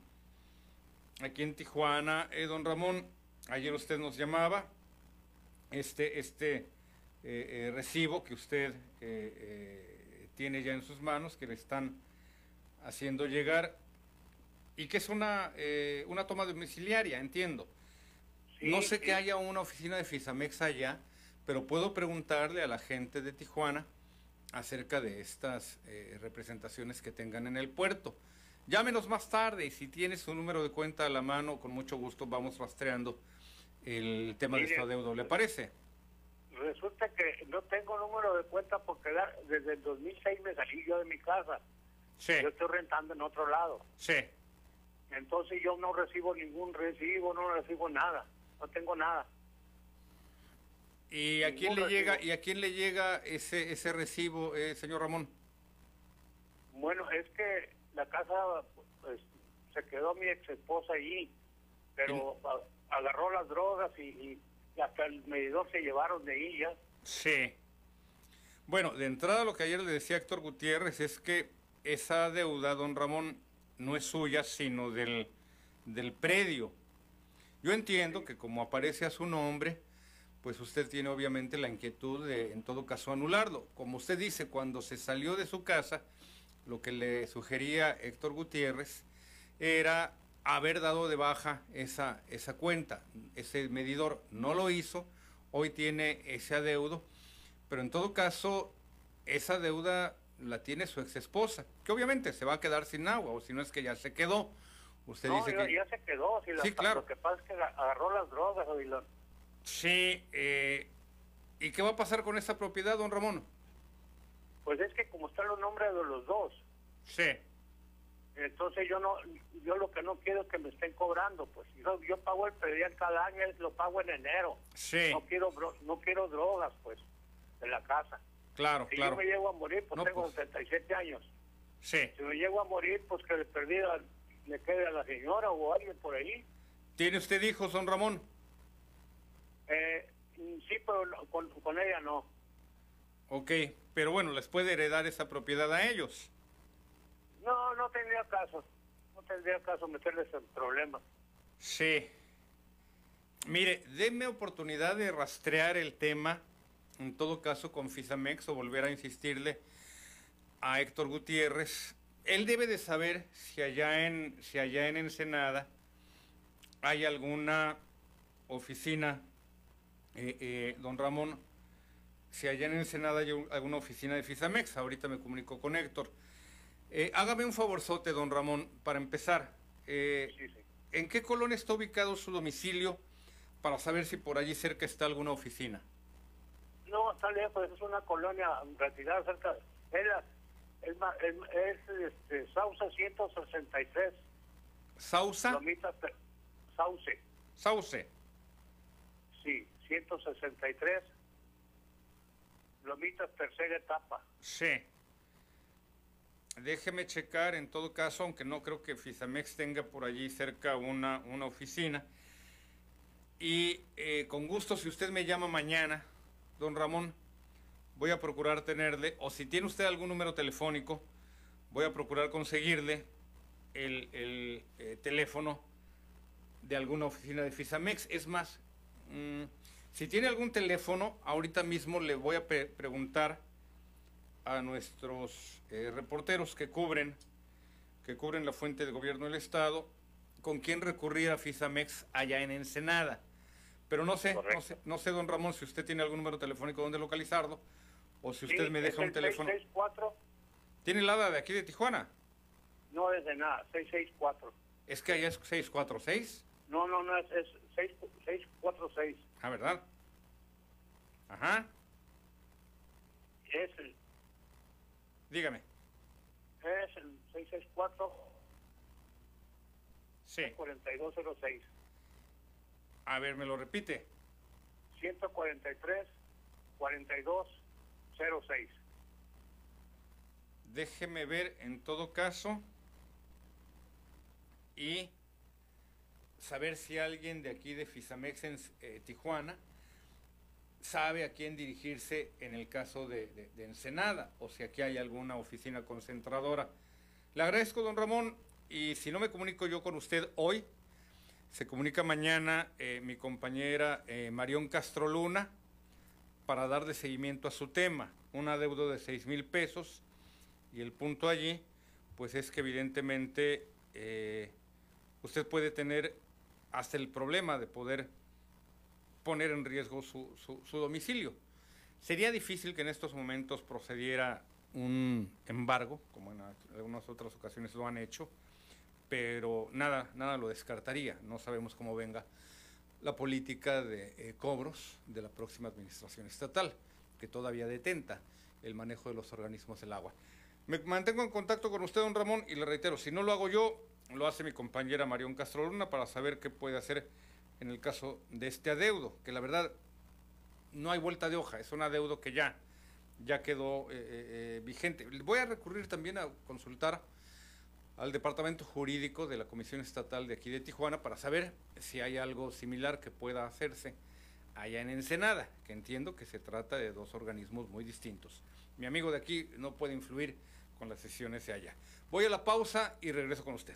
aquí en Tijuana. Eh, don Ramón, ayer usted nos llamaba, este, este eh, eh, recibo que usted eh, tiene ya en sus manos, que le están haciendo llegar, y que es una, una toma domiciliaria, entiendo. sí, No sé que haya una oficina de Fisamex allá, pero puedo preguntarle a la gente de Tijuana acerca de estas eh, representaciones que tengan en el puerto. Llámenos más tarde y si tiene su número de cuenta a la mano, con mucho gusto vamos rastreando el tema de Mire, su adeudo. ¿Le parece? Resulta que no tengo número de cuenta porque desde el 2006 me salí yo de mi casa. Sí, Yo estoy rentando en otro lado. sí. Entonces yo no recibo ningún recibo, no recibo nada. No tengo nada. ¿Y a quién le llega, recibo. y a quién le llega ese, ese recibo, eh, señor Ramón? Bueno, es que la casa pues, se quedó mi ex esposa allí, pero a- agarró las drogas y, y hasta el medidor se llevaron de ahí ya. Sí. Bueno, de entrada lo que ayer le decía Héctor Gutiérrez es que esa deuda, don Ramón, no es suya, sino del, del predio. Yo entiendo que como aparece a su nombre, pues usted tiene obviamente la inquietud de, en todo caso, anularlo. Como usted dice, cuando se salió de su casa, lo que le sugería Héctor Gutiérrez era haber dado de baja esa, esa cuenta. Ese medidor no lo hizo, hoy tiene ese adeudo, pero en todo caso, esa deuda la tiene su ex esposa, que obviamente se va a quedar sin agua, o si no es que ya se quedó. Usted no, dice ya, que... ya se quedó. Si la- Sí, claro. Lo que pasa es que aga- agarró las drogas. Sí, eh, ¿y qué va a pasar con esa propiedad, don Ramón? Pues es que como están los nombres de los dos, Sí, entonces yo no, yo lo que no quiero es que me estén cobrando, pues yo, yo pago el predial cada año, lo pago en enero. sí, No quiero, no quiero drogas, pues, en la casa. claro, Si claro. yo me llego a morir, pues No, tengo pues. 77 años. Sí. Si me llego a morir, pues que le perdí, a- le quede a la señora o a alguien por ahí. ¿Tiene usted hijos, don Ramón? Eh, sí, pero con, con ella no. Ok, pero bueno, les puede heredar esa propiedad a ellos. No, no tendría caso. No tendría caso meterles en problemas. Sí. Mire, denme oportunidad de rastrear el tema, en todo caso con Fisamex, o volver a insistirle a Héctor Gutiérrez. Él debe de saber si allá en, si allá en Ensenada hay alguna oficina, eh, eh, don Ramón, si allá en Ensenada hay un- alguna oficina de Fisamex. Ahorita me comunico con Héctor. Eh, hágame un favorzote, don Ramón, para empezar. Eh, Sí, sí. ¿En qué colonia está ubicado su domicilio para saber si por allí cerca está alguna oficina? No, está lejos, es una colonia retirada cerca. Es, es, es, este, Sauce 163. ¿Sausa? Lomita, Sauce. Sauce. Sí, 163. Lomitas, tercera etapa. Sí. Déjeme checar en todo caso, aunque no creo que Fisamex tenga por allí cerca una, una oficina. Y eh, con gusto, si usted me llama mañana, don Ramón, voy a procurar tenerle, o si tiene usted algún número telefónico, voy a procurar conseguirle el, eh, teléfono de alguna oficina de Fisamex. Es más, mm, si tiene algún teléfono, ahorita mismo le voy a preguntar a nuestros eh, reporteros que cubren, que cubren la fuente de gobierno del Estado, con quién recurrir a FISAMEX allá en Ensenada. Pero no sé, no sé, no sé, don Ramón, si usted tiene algún número telefónico donde localizarlo, o si usted me deja un teléfono. 664. ¿Tiene el ADA de aquí de Tijuana? No es de nada, 664. ¿Es que allá es 646? No, no, no, es, es 646. Ah, ¿verdad? Ajá. Es el Dígame. Es el 664 sí. 4206. A ver, ¿me lo repite? 143 4206. Déjeme ver en todo caso y saber si alguien de aquí de Fisamex en eh, Tijuana sabe a quién dirigirse en el caso de, Ensenada o si aquí hay alguna oficina concentradora. Le agradezco, don Ramón, y si no me comunico yo con usted hoy, se comunica mañana eh, mi compañera eh, Marión Castroluna para dar de seguimiento a su tema, un adeudo de 6 mil pesos, y el punto allí, pues es que evidentemente eh, usted puede tener hasta el problema de poder poner en riesgo su, su, domicilio. Sería difícil que en estos momentos procediera un embargo, como en algunas otras ocasiones lo han hecho, pero nada, nada lo descartaría. No sabemos cómo venga la política de eh, cobros de la próxima administración estatal, que todavía detenta el manejo de los organismos del agua. Me mantengo en contacto con usted, don Ramón, y le reitero, si no lo hago yo, lo hace mi compañera Marión Castro Luna para saber qué puede hacer en el caso de este adeudo, que la verdad no hay vuelta de hoja, es un adeudo que ya, ya quedó eh, eh, eh, vigente. Voy a recurrir también a consultar al Departamento Jurídico de la Comisión Estatal de aquí de Tijuana para saber si hay algo similar que pueda hacerse allá en Ensenada, que entiendo que se trata de dos organismos muy distintos. Mi amigo de aquí no puede influir con las sesiones allá. Voy a la pausa y regreso con usted.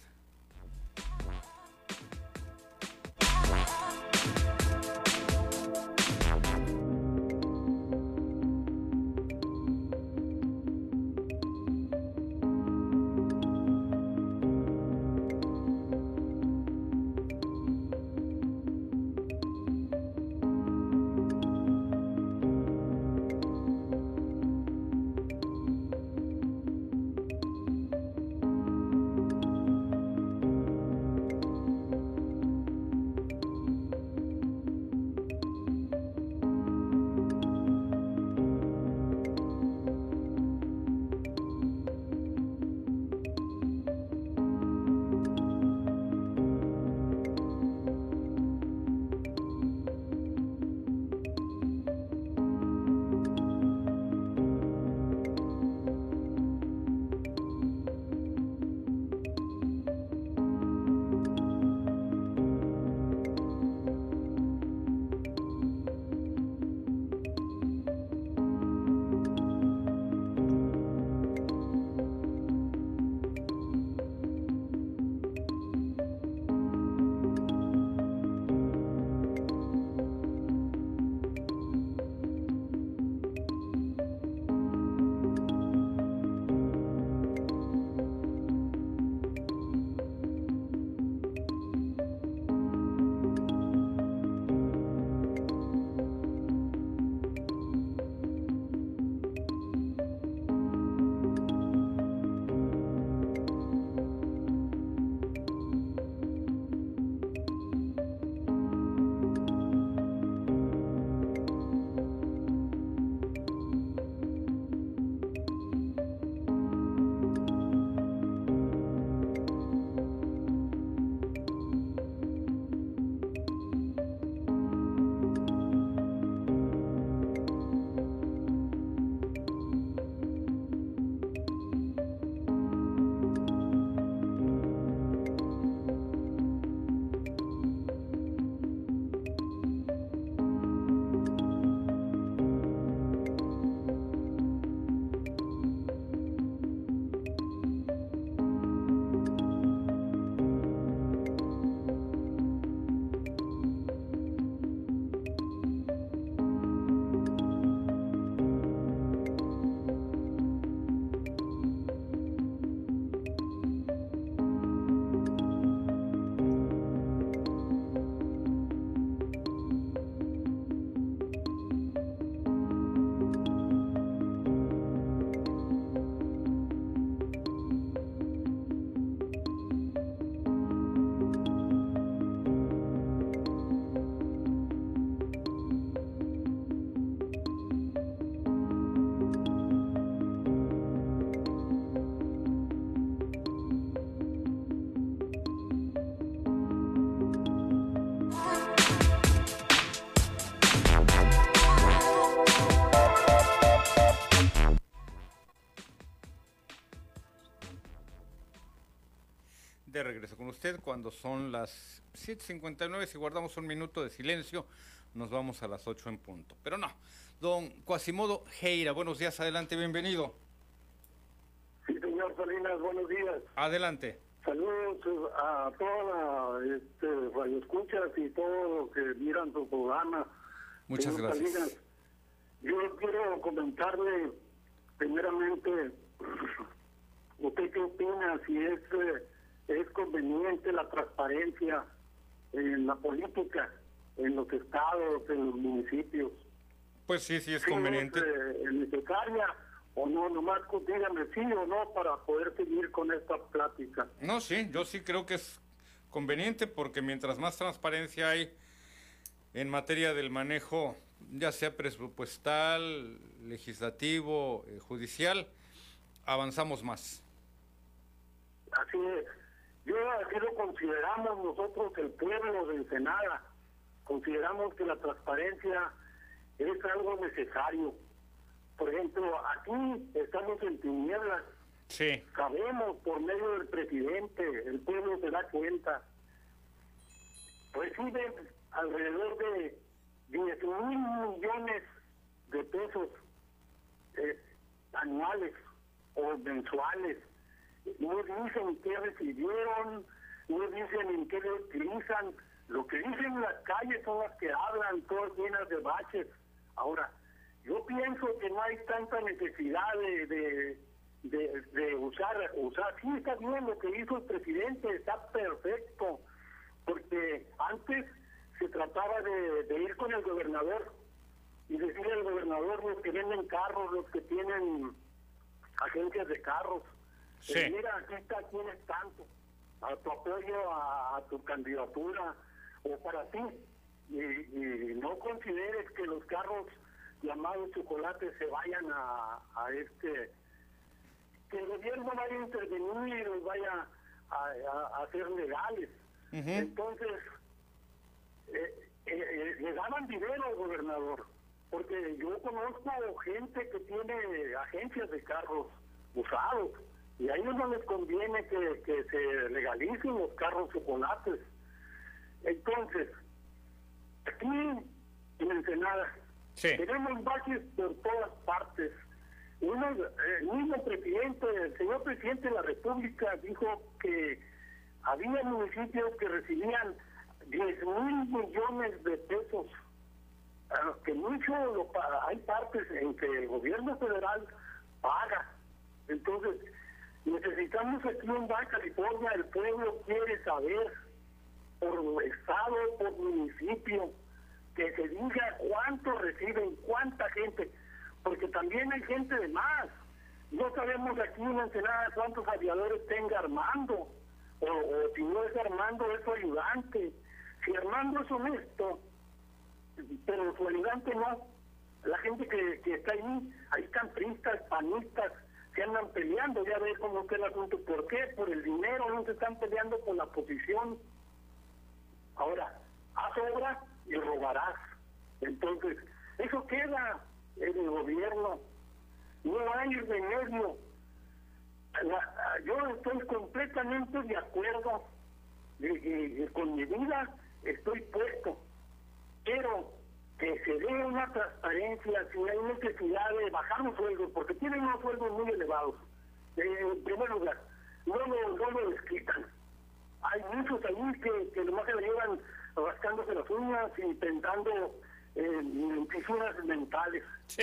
Con usted cuando son las 7.59. Si guardamos un minuto de silencio, nos vamos a las 8 en punto. Pero no, don Quasimodo Heira, buenos días, adelante, bienvenido. Sí, señor Salinas, buenos días. Adelante. Saludos a toda la este, radioescuchas y todos los que miran su programa. Muchas Señor gracias. Salinas, yo quiero comentarle primeramente, *clears throat* ¿usted qué opina si es, eh, es conveniente la transparencia en la política, en los estados, en los municipios? Pues sí, sí es ¿Sí conveniente. es, eh, necesaria o no? Nomás dígame sí o no para poder seguir con esta plática. No, sí, yo sí creo que es conveniente porque mientras más transparencia hay en materia del manejo, ya sea presupuestal, legislativo, eh, judicial, avanzamos más. Así es. Yo así lo consideramos nosotros, el pueblo de Ensenada. Consideramos que la transparencia es algo necesario. Por ejemplo, aquí estamos en tinieblas. Sí, Sabemos por medio del presidente, el pueblo se da cuenta. Reciben alrededor de 10 mil millones de pesos eh, anuales o mensuales. No dicen qué recibieron, no dicen en qué lo utilizan. Lo que dicen en las calles son las que hablan, todas llenas de baches. Ahora, yo pienso que no hay tanta necesidad de, de, de, de usar, usar. Sí, está bien lo que hizo el presidente, está perfecto, porque antes se trataba de, de ir con el gobernador y decirle al gobernador los que venden carros, los que tienen agencias de carros. Sí. Mira, aquí está, tienes tanto, a tu apoyo a, a tu candidatura o para ti. Y, y no consideres que los carros llamados chocolates se vayan a, a este, que el gobierno vaya a intervenir y los vaya a, hacer legales. Entonces, eh, eh, eh, le daban dinero al gobernador, porque yo conozco gente que tiene agencias de carros usados y a ellos no les conviene que, que se legalicen los carros chocolates. Entonces, aquí en Ensenada Sí. tenemos baches por todas partes. Uno, el mismo presidente, el señor presidente de la República dijo que había municipios que recibían 10 mil millones de pesos. Ah, que mucho lo hay partes en que el gobierno federal paga. Entonces, necesitamos aquí en Baja California, el pueblo quiere saber por estado, por municipio, que se diga cuánto reciben, cuánta gente, porque también hay gente de más. No sabemos aquí en Ensenada cuántos aviadores tenga Armando, o, si no es Armando, es su ayudante. Si Armando es honesto, pero su ayudante no. La gente que, que está ahí, están pristas, panistas, que andan peleando, ya ves cómo está el asunto. ¿Por qué? Por el dinero, no se están peleando por la posición. Ahora, haz obra y robarás. Entonces, eso queda en el gobierno. No hay remedio. La- yo estoy completamente de acuerdo y con mi vida estoy puesto. Quiero que se dé una transparencia si hay necesidad de bajar los sueldos, porque tienen unos sueldos muy elevados. Eh, en primer lugar, no lo, no lo desquitan. Hay muchos ahí que, que nomás se la llevan rascándose las uñas y intentando eh, fisuras mentales Sí.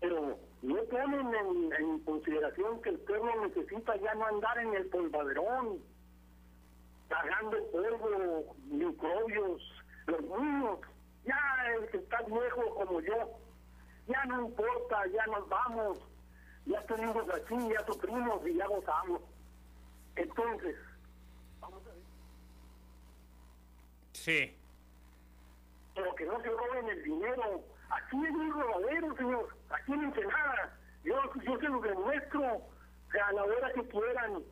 pero no ponen en, en consideración que el pueblo necesita ya no andar en el polvaderón, tragando polvo, microbios, los niños, ya el que está viejo como yo, ya no importa, ya nos vamos, ya tenemos aquí, ya sufrimos y ya gozamos. Entonces, vamos a ver, Sí. pero que no se roben el dinero. Aquí es un robadero, señor. Aquí en Ensenada. Yo, yo se los demuestro o sea, a la hora que quieran.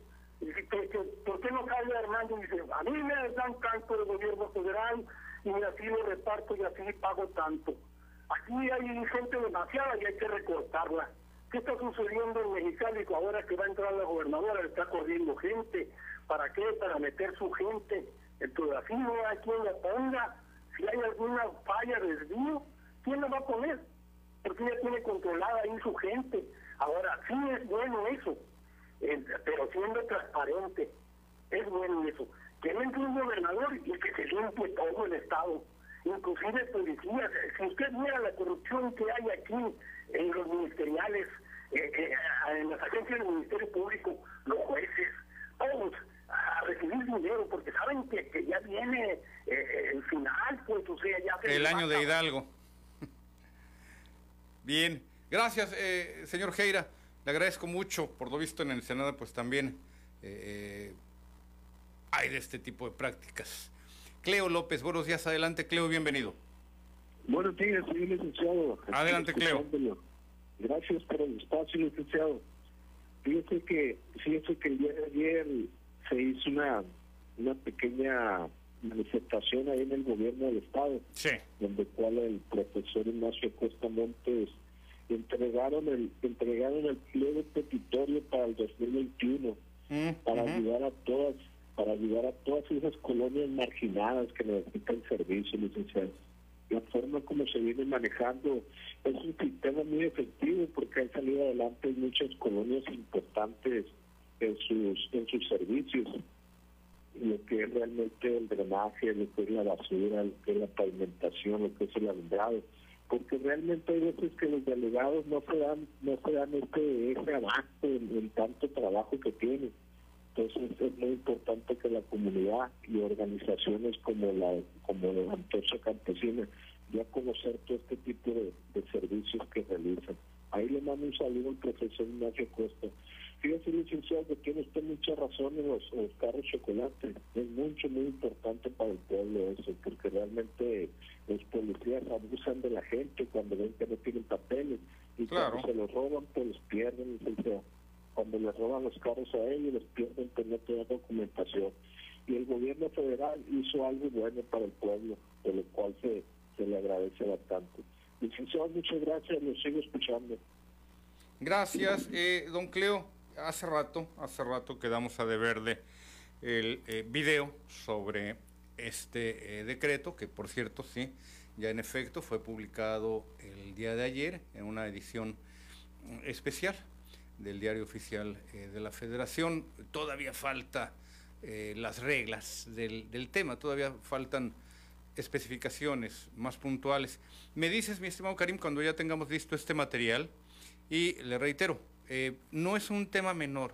¿Por qué no sale Armando y dice, a mí me dan tanto del gobierno federal y así lo reparto y así pago tanto? Aquí hay gente demasiada y hay que recortarla. ¿Qué está sucediendo en Mexicali ahora que va a entrar la gobernadora? Está corriendo gente. ¿Para qué? Para meter su gente. Entonces así no hay quien la ponga. Si hay alguna falla, desvío, ¿quién la va a poner? Porque ella tiene controlada ahí su gente. Ahora, sí es bueno eso, pero siendo transparente. Es bueno eso. Que entre un gobernador y que se limpie todo el Estado inclusive policías. Si usted mira la corrupción que hay aquí en los ministeriales, eh, eh, en las agencias del Ministerio Público, los jueces, todos a recibir dinero porque saben que, ya viene eh, el final, pues, o sea, ya El año de Hidalgo. Bien, gracias, señor Geira. Le agradezco mucho, por lo visto en el Senado, pues también hay de este tipo de prácticas. Cleo López, buenos días, adelante Cleo, bienvenido. Buenos días, señor licenciado. Adelante, Cleo. Gracias por el espacio, licenciado. Fíjese que, fíjese que el día de ayer se hizo una, una pequeña manifestación ahí en el gobierno del estado, sí. donde cual el profesor Ignacio Costa Montes entregaron el entregaron el pliego petitorio para el 2021 mm, para ayudar a todas para ayudar a todas esas colonias marginadas que necesitan servicio, licenciados. La forma como se viene manejando es un sistema muy efectivo porque han salido adelante muchas colonias importantes en sus en sus servicios lo que es realmente el drenaje, lo que es la basura, lo que es la pavimentación, lo que es el alumbrado, porque realmente hay veces que los delegados no se dan, no se dan este, ese abasto en, en tanto trabajo que tienen. Entonces es muy importante que la comunidad y organizaciones como la como la Antorcha Campesina ya conocer todo este tipo de, servicios que realizan. Ahí le mando un saludo al profesor Ignacio Costa. Fíjese, licenciado, que tiene usted mucha razón en los, carros chocolate. Es mucho, muy importante para el pueblo eso, porque realmente los policías abusan de la gente cuando ven que no tienen papeles y cuando se los roban, pues los pierden, licenciado cuando les roban los carros a ellos, les pierden tener toda documentación. Y el gobierno federal hizo algo bueno para el pueblo, de lo cual se, se le agradece bastante. Licenciado, muchas gracias, lo sigo escuchando. Gracias, eh, don Cleo. Hace rato, hace rato quedamos a deber de el eh, video sobre este eh, decreto, que por cierto, sí, ya en efecto fue publicado el día de ayer en una edición especial del diario oficial eh, de la Federación. Todavía falta eh, las reglas del, del, tema, todavía faltan especificaciones más puntuales. Me dices, mi estimado Karim, cuando ya tengamos listo este material, y le reitero, eh, no es un tema menor,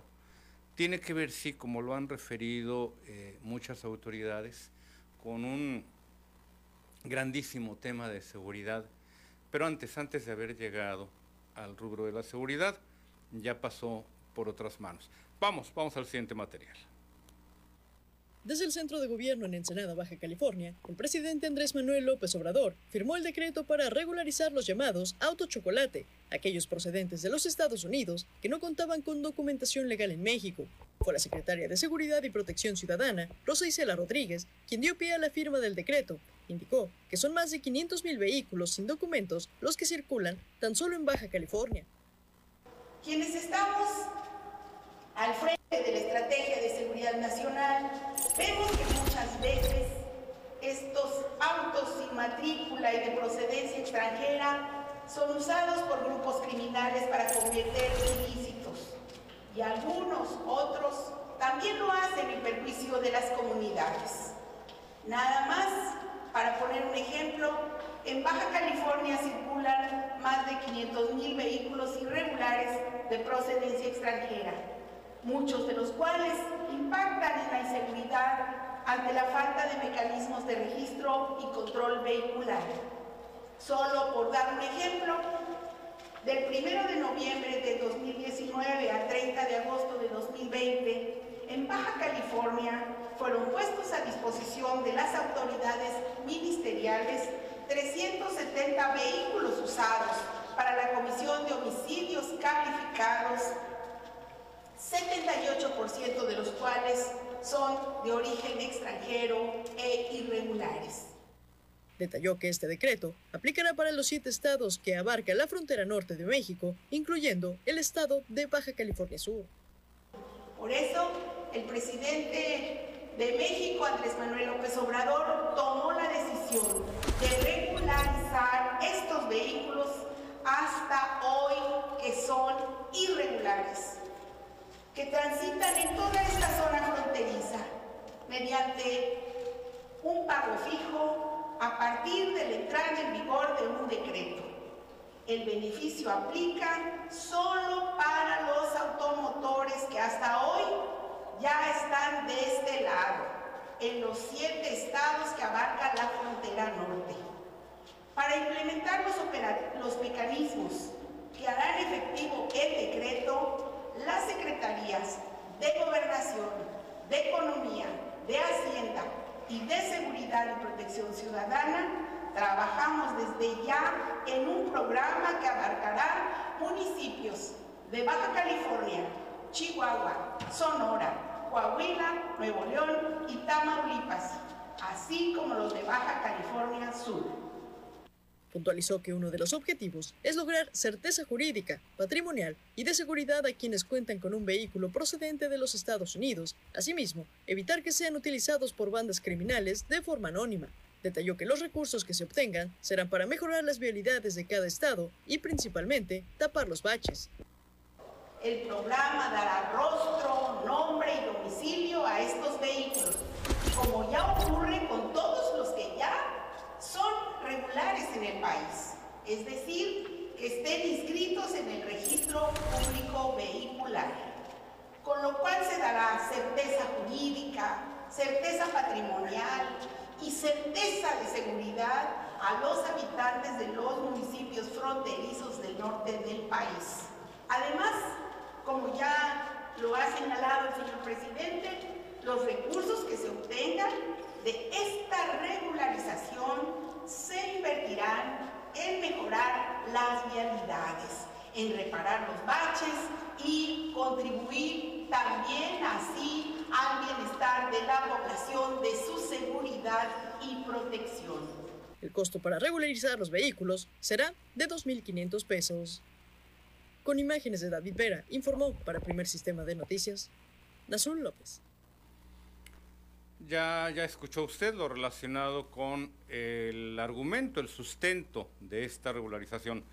tiene que ver, sí, como lo han referido muchas autoridades, con un grandísimo tema de seguridad, pero antes, antes de haber llegado al rubro de la seguridad, ya pasó por otras manos. Vamos, vamos al siguiente material. Desde el centro de gobierno en Ensenada, Baja California, el presidente Andrés Manuel López Obrador firmó el decreto para regularizar los llamados auto chocolate, aquellos procedentes de los Estados Unidos que no contaban con documentación legal en México. Fue la secretaria de Seguridad y Protección Ciudadana, Rosa Isela Rodríguez, quien dio pie a la firma del decreto. Indicó que son más de 500.000 vehículos sin documentos los que circulan tan solo en Baja California. Quienes estamos al frente de la estrategia de seguridad nacional, vemos que muchas veces estos autos sin matrícula y de procedencia extranjera son usados por grupos criminales para cometer ilícitos y algunos otros también lo hacen en perjuicio de las comunidades. Nada más, para poner un ejemplo, en Baja California circulan más de 500.000 vehículos irregulares de procedencia extranjera, muchos de los cuales impactan en la inseguridad ante la falta de mecanismos de registro y control vehicular. Solo por dar un ejemplo, del 1 de noviembre de 2019 al 30 de agosto de 2020, en Baja California fueron puestos a disposición de las autoridades ministeriales 370 vehículos usados para la comisión de homicidios calificados, 78% de los cuales son de origen extranjero e irregulares. Detalló que este decreto aplicará para los siete estados que abarca la frontera norte de México, incluyendo el estado de Baja California Sur. Por eso, el presidente de México, Andrés Manuel López Obrador, tomó la decisión de regularizar estos vehículos hasta hoy que son irregulares, que transitan en toda esta zona fronteriza mediante un pago fijo a partir de la entrada en vigor de un decreto. El beneficio aplica solo para los automotores que hasta hoy ya están de este lado, en los siete estados que abarcan la frontera norte. Para implementar los, los mecanismos que harán efectivo el decreto, las secretarías de Gobernación, de Economía, de Hacienda y de Seguridad y Protección Ciudadana trabajamos desde ya en un programa que abarcará municipios de Baja California, Chihuahua, Sonora, Coahuila, Nuevo León y Tamaulipas, así como los de Baja California Sur. Puntualizó que uno de los objetivos es lograr certeza jurídica, patrimonial y de seguridad a quienes cuentan con un vehículo procedente de los Estados Unidos. Asimismo, evitar que sean utilizados por bandas criminales de forma anónima. Detalló que los recursos que se obtengan serán para mejorar las vialidades de cada estado y principalmente tapar los baches. El programa dará rostro, nombre y domicilio a estos vehículos, como ya ocurre con todos los que ya son regulares en el país, es decir, que estén inscritos en el registro público vehicular, con lo cual se dará certeza jurídica, certeza patrimonial y certeza de seguridad a los habitantes de los municipios fronterizos del norte del país. Además, como ya lo ha señalado el señor presidente, los recursos que se obtengan de esta regularización se invertirán en mejorar las vialidades, en reparar los baches y contribuir también así al bienestar de la población, de su seguridad y protección. El costo para regularizar los vehículos será de 2.500 pesos. Con imágenes de David Vera, informó para Primer Sistema de Noticias, Nazul López. Ya, ya escuchó usted lo relacionado con el argumento, el sustento de esta regularización.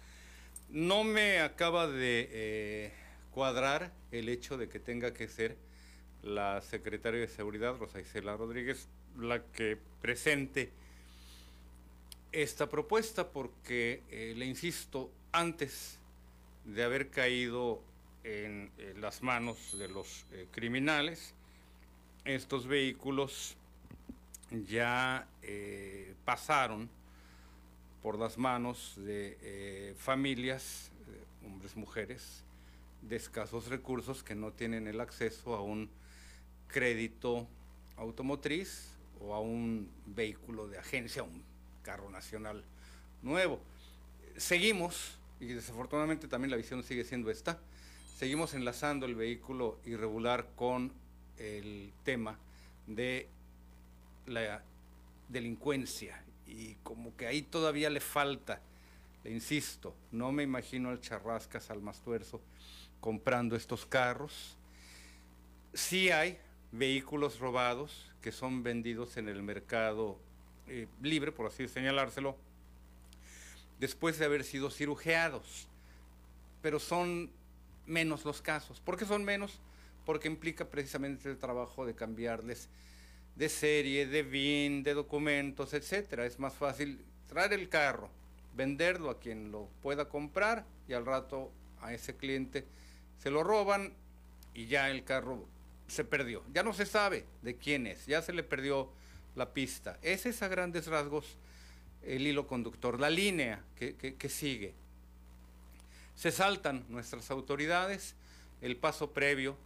No me acaba de eh, cuadrar el hecho de que tenga que ser la secretaria de Seguridad, Rosa Isela Rodríguez, la que presente esta propuesta, porque, eh, le insisto, antes de haber caído en, las manos de los eh, criminales, estos vehículos ya eh, pasaron por las manos de eh, familias, hombres, mujeres, de escasos recursos que no tienen el acceso a un crédito automotriz o a un vehículo de agencia, un carro nacional nuevo. Seguimos, y desafortunadamente también la visión sigue siendo esta, seguimos enlazando el vehículo irregular con el tema de la delincuencia y como que ahí todavía le falta, le insisto, no me imagino al Charrascas, al Mastuerzo comprando estos carros. Sí hay vehículos robados que son vendidos en el mercado eh, libre, por así señalárselo, después de haber sido cirujeados, pero son menos los casos. ¿Por qué son menos? porque implica precisamente el trabajo de cambiarles de serie, de BIN, de documentos, etcétera. Es más fácil traer el carro, venderlo a quien lo pueda comprar y al rato a ese cliente se lo roban y ya el carro se perdió. Ya no se sabe de quién es, ya se le perdió la pista. Ese es a grandes rasgos el hilo conductor, la línea que, sigue. Se saltan nuestras autoridades el paso previo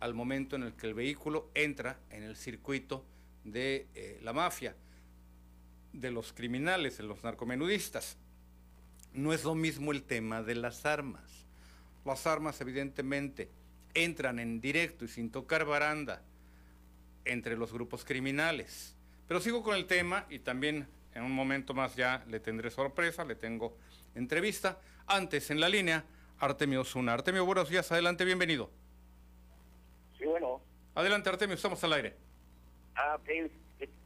al momento en el que el vehículo entra en el circuito de eh, la mafia, de los criminales, de los narcomenudistas. No es lo mismo el tema de las armas. Las armas evidentemente entran en directo y sin tocar baranda entre los grupos criminales. Pero sigo con el tema y también En un momento más ya le tendré sorpresa, le tengo entrevista. Antes en la línea, Artemio Zuna. Artemio, buenos días, adelante, bienvenido. Sí, bueno. Adelante, Artemio, estamos al aire. Ah, okay.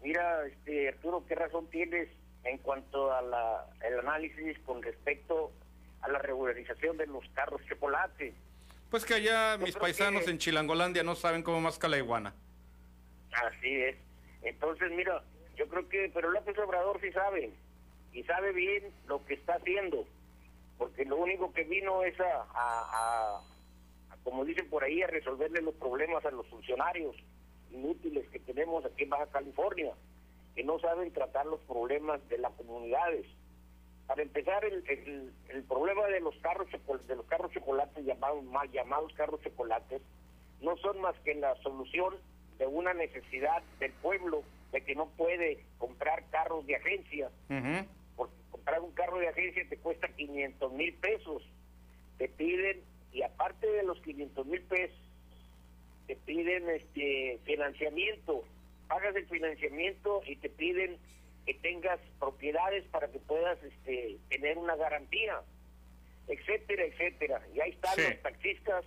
Mira, este, Arturo, ¿qué razón tienes en cuanto a la, el análisis con respecto a la regularización de los carros chocolate? Pues que allá mis paisanos en Chilangolandia no saben cómo más la iguana. Así es. Entonces, mira, yo creo que, pero López Obrador sí sabe, y sabe bien lo que está haciendo, porque lo único que vino es a, como dicen por ahí, a resolverle los problemas a los funcionarios inútiles que tenemos aquí en Baja California, que no saben tratar los problemas de las comunidades. Para empezar, el, el, problema de los carros de los carros chocolates llamados mal llamados carros chocolates no son más que la solución de una necesidad del pueblo de que no puede comprar carros de agencia. Porque comprar un carro de agencia te cuesta 500 mil pesos. Te piden, y aparte de los 500 mil pesos, te piden este financiamiento. Pagas el financiamiento y te piden que tengas propiedades para que puedas este, tener una garantía, etcétera, etcétera. Y ahí están los taxistas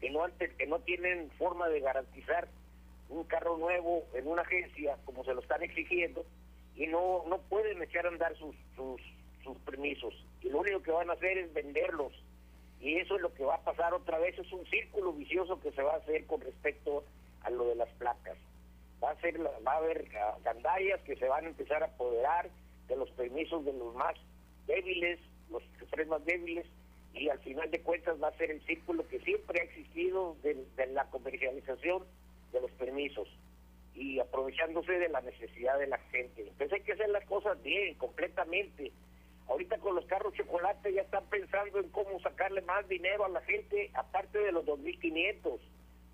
que no, antes, que no tienen forma de garantizar un carro nuevo en una agencia como se lo están exigiendo y no no pueden echar a andar sus, sus, permisos. Y lo único que van a hacer es venderlos. Y eso es lo que va a pasar otra vez. Es un círculo vicioso que se va a hacer con respecto a lo de las placas. Va a ser va a haber gandallas que se van a empezar a apoderar de los permisos de los más débiles los tres más débiles y al final de cuentas va a ser el círculo que siempre ha existido de la comercialización de los permisos y aprovechándose de la necesidad de la gente. Entonces hay que hacer las cosas bien, completamente. Ahorita con los carros chocolate ya están pensando en cómo sacarle más dinero a la gente, aparte de los 2.500.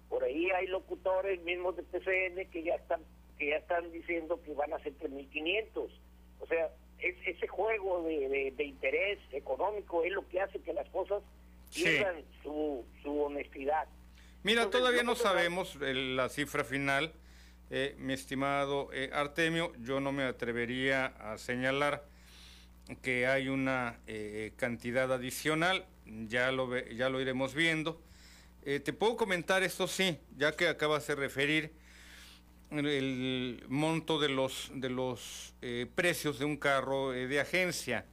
Por ahí hay locutores mismos de PCN que ya están que ya están diciendo que van a ser 3.500. O sea, es, ese juego de, de, interés económico es lo que hace que las cosas pierdan su, su honestidad. Mira, todavía no sabemos la cifra final, eh, mi estimado eh, Artemio. Yo no me atrevería a señalar que hay una eh, cantidad adicional, ya lo, ya lo iremos viendo. te puedo comentar esto sí, ya que acabas de referir el monto de los, de los precios de un carro de agencia.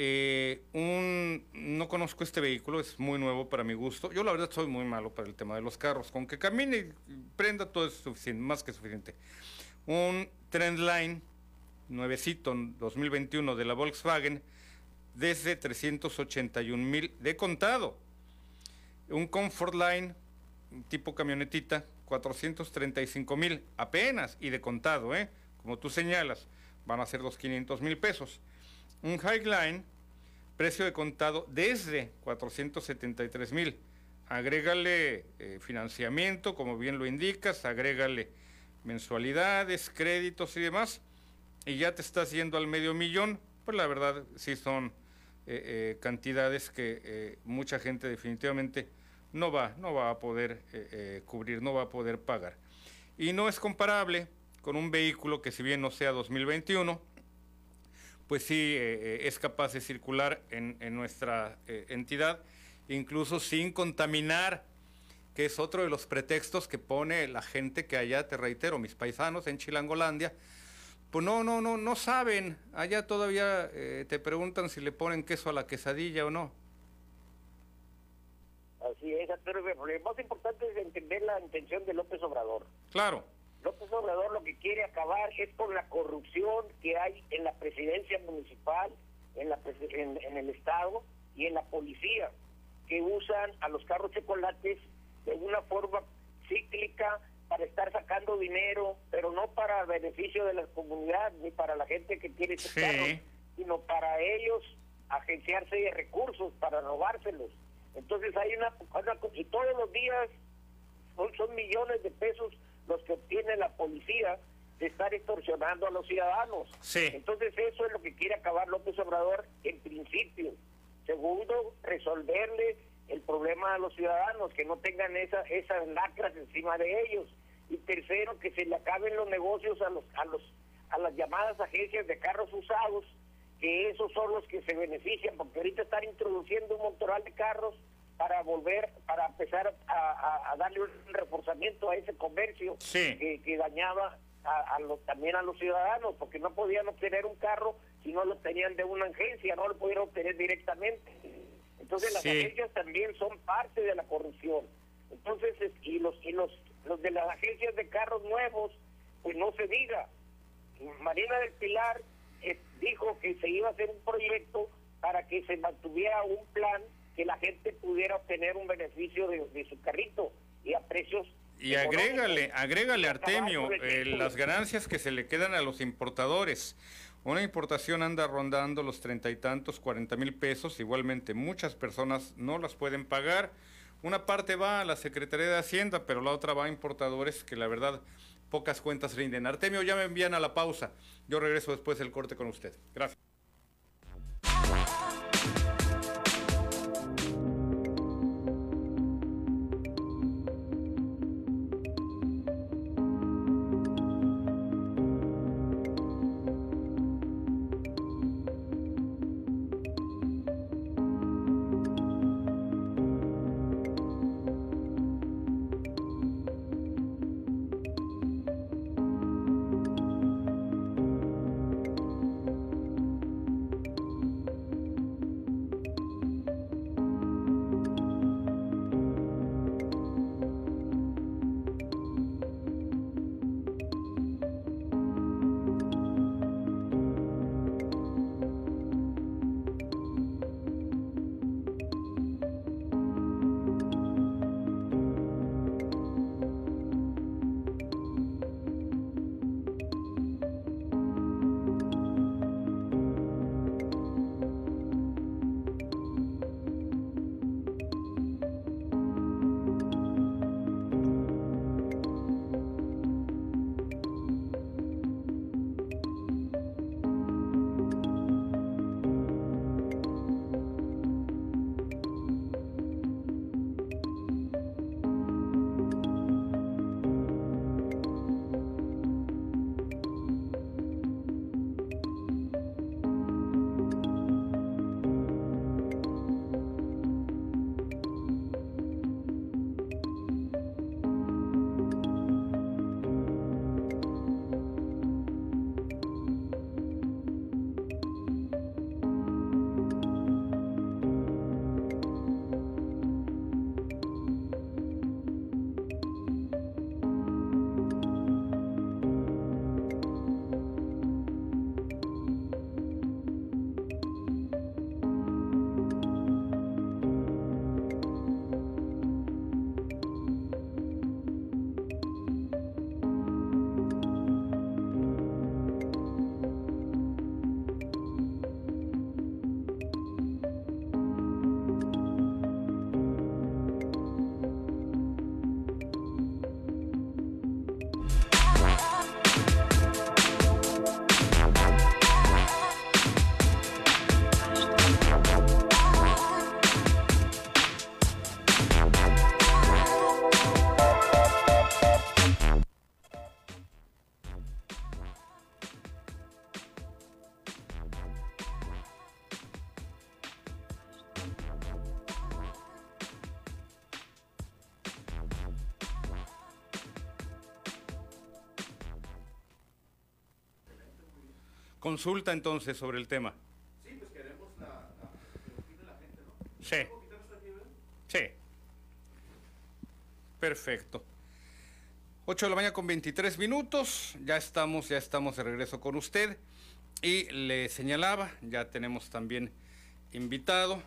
Eh, un, no conozco este vehículo, es muy nuevo para mi gusto. Yo la verdad soy muy malo para el tema de los carros. Con que camine y prenda todo es suficiente, más que suficiente. Un Trendline nuevecito 2021 de la Volkswagen desde 381 mil de contado. Un Comfort Line tipo camionetita 435 mil apenas y de contado, ¿eh? como tú señalas, van a ser los 500 mil pesos. Un Highline, precio de contado desde 473 mil. Agrégale eh, financiamiento, como bien lo indicas, agrégale mensualidades, créditos y demás, y ya te estás yendo al medio millón. Pues la verdad sí son eh, eh, cantidades que mucha gente definitivamente no va, no va a poder cubrir, no va a poder pagar. Y no es comparable con un vehículo que si bien no sea 2021, pues sí eh, eh, es capaz de circular en, nuestra eh, entidad, incluso sin contaminar, que es otro de los pretextos que pone la gente que allá, te reitero, mis paisanos en Chilangolandia, pues no, no, no, no saben, allá todavía te preguntan si le ponen queso a la quesadilla o no. Así es, pero lo más importante es entender la intención de López Obrador. Claro. López Obrador lo que quiere acabar es con la corrupción que hay en la presidencia municipal, en, la, en, el Estado y en la policía, que usan a los carros chocolates de una forma cíclica para estar sacando dinero, pero no para el beneficio de la comunidad ni para la gente que tiene esos carros, sino para ellos agenciarse de recursos para robárselos. Entonces hay una, y todos los días son, son millones de pesos los que obtiene la policía de estar extorsionando a los ciudadanos. Entonces eso es lo que quiere acabar López Obrador en principio. Segundo, resolverle el problema a los ciudadanos, que no tengan esa, esas lacras encima de ellos. Y tercero, que se le acaben los negocios a los, a los, a las llamadas agencias de carros usados, que esos son los que se benefician, porque ahorita están introduciendo un montón de carros para volver, para empezar a, darle un reforzamiento a ese comercio que, dañaba a, también a los ciudadanos, porque no podían obtener un carro si no lo tenían de una agencia, no lo pudieron obtener directamente. Entonces las agencias también son parte de la corrupción. Entonces, y los, y los, los de las agencias de carros nuevos, pues no se diga. Marina del Pilar eh, dijo que se iba a hacer un proyecto para que se mantuviera un plan que la gente pudiera obtener un beneficio de, su carrito y a precios y agrégale, agrégale Artemio, eh, las ganancias que se le quedan a los importadores. Una importación anda rondando los treinta y tantos, cuarenta mil pesos. Igualmente, muchas personas no las pueden pagar. Una parte va a la Secretaría de Hacienda, pero la otra va a importadores que la verdad pocas cuentas rinden. Artemio, ya me envían a la pausa. Yo regreso después del corte con usted. Gracias. Consulta entonces sobre el tema. Sí, pues queremos la, la, la gente, ¿no? Sí. Sí. Perfecto. 8 de la mañana con 23 minutos. Ya estamos, ya estamos de regreso con usted. Y le señalaba, ya tenemos también invitado,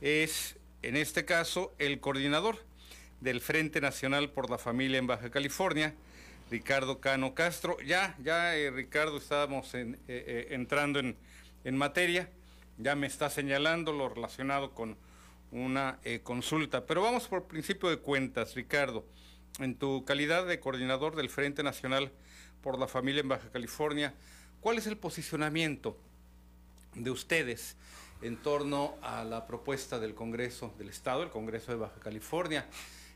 es en este caso el coordinador del Frente Nacional por la Familia en Baja California, Ricardo Cano Castro. Ya, ya, eh, Ricardo, estábamos eh, eh, entrando en, en, materia. Ya me está señalando lo relacionado con una consulta. Pero vamos por principio de cuentas, Ricardo. En tu calidad de coordinador del Frente Nacional por la Familia en Baja California, ¿cuál es el posicionamiento de ustedes en torno a la propuesta del Congreso del Estado, el Congreso de Baja California,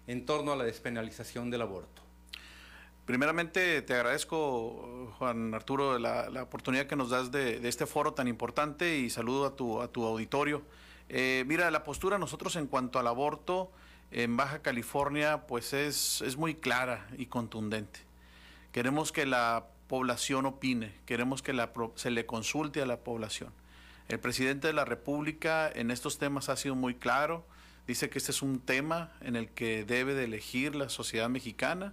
en torno a la despenalización del aborto? Primeramente, te agradezco, Juan Arturo, la, la oportunidad que nos das de, este foro tan importante y saludo a tu, a tu auditorio. Eh, mira, la postura nosotros en cuanto al aborto en Baja California, pues es, es muy clara y contundente. Queremos que la población opine, queremos que la, se le consulte a la población. El presidente de la República en estos temas ha sido muy claro, dice que este es un tema en el que debe de elegir la sociedad mexicana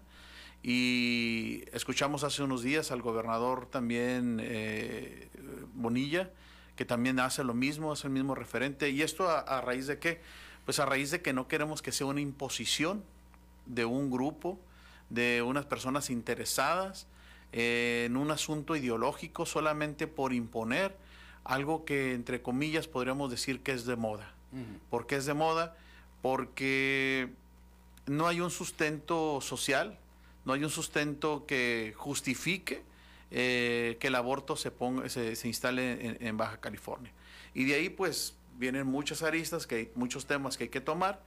y escuchamos hace unos días al gobernador también eh, Bonilla, que también hace lo mismo, es el mismo referente. ¿Y esto a, a, raíz de qué? Pues a raíz de que no queremos que sea una imposición de un grupo, de unas personas interesadas eh, en un asunto ideológico solamente por imponer algo que entre comillas podríamos decir que es de moda. Uh -huh. ¿Por qué es de moda? Porque no hay un sustento social, no hay un sustento que justifique eh, que el aborto se, ponga, se, se instale en, en, Baja California. Y de ahí pues vienen muchas aristas, que hay muchos temas que hay que tomar.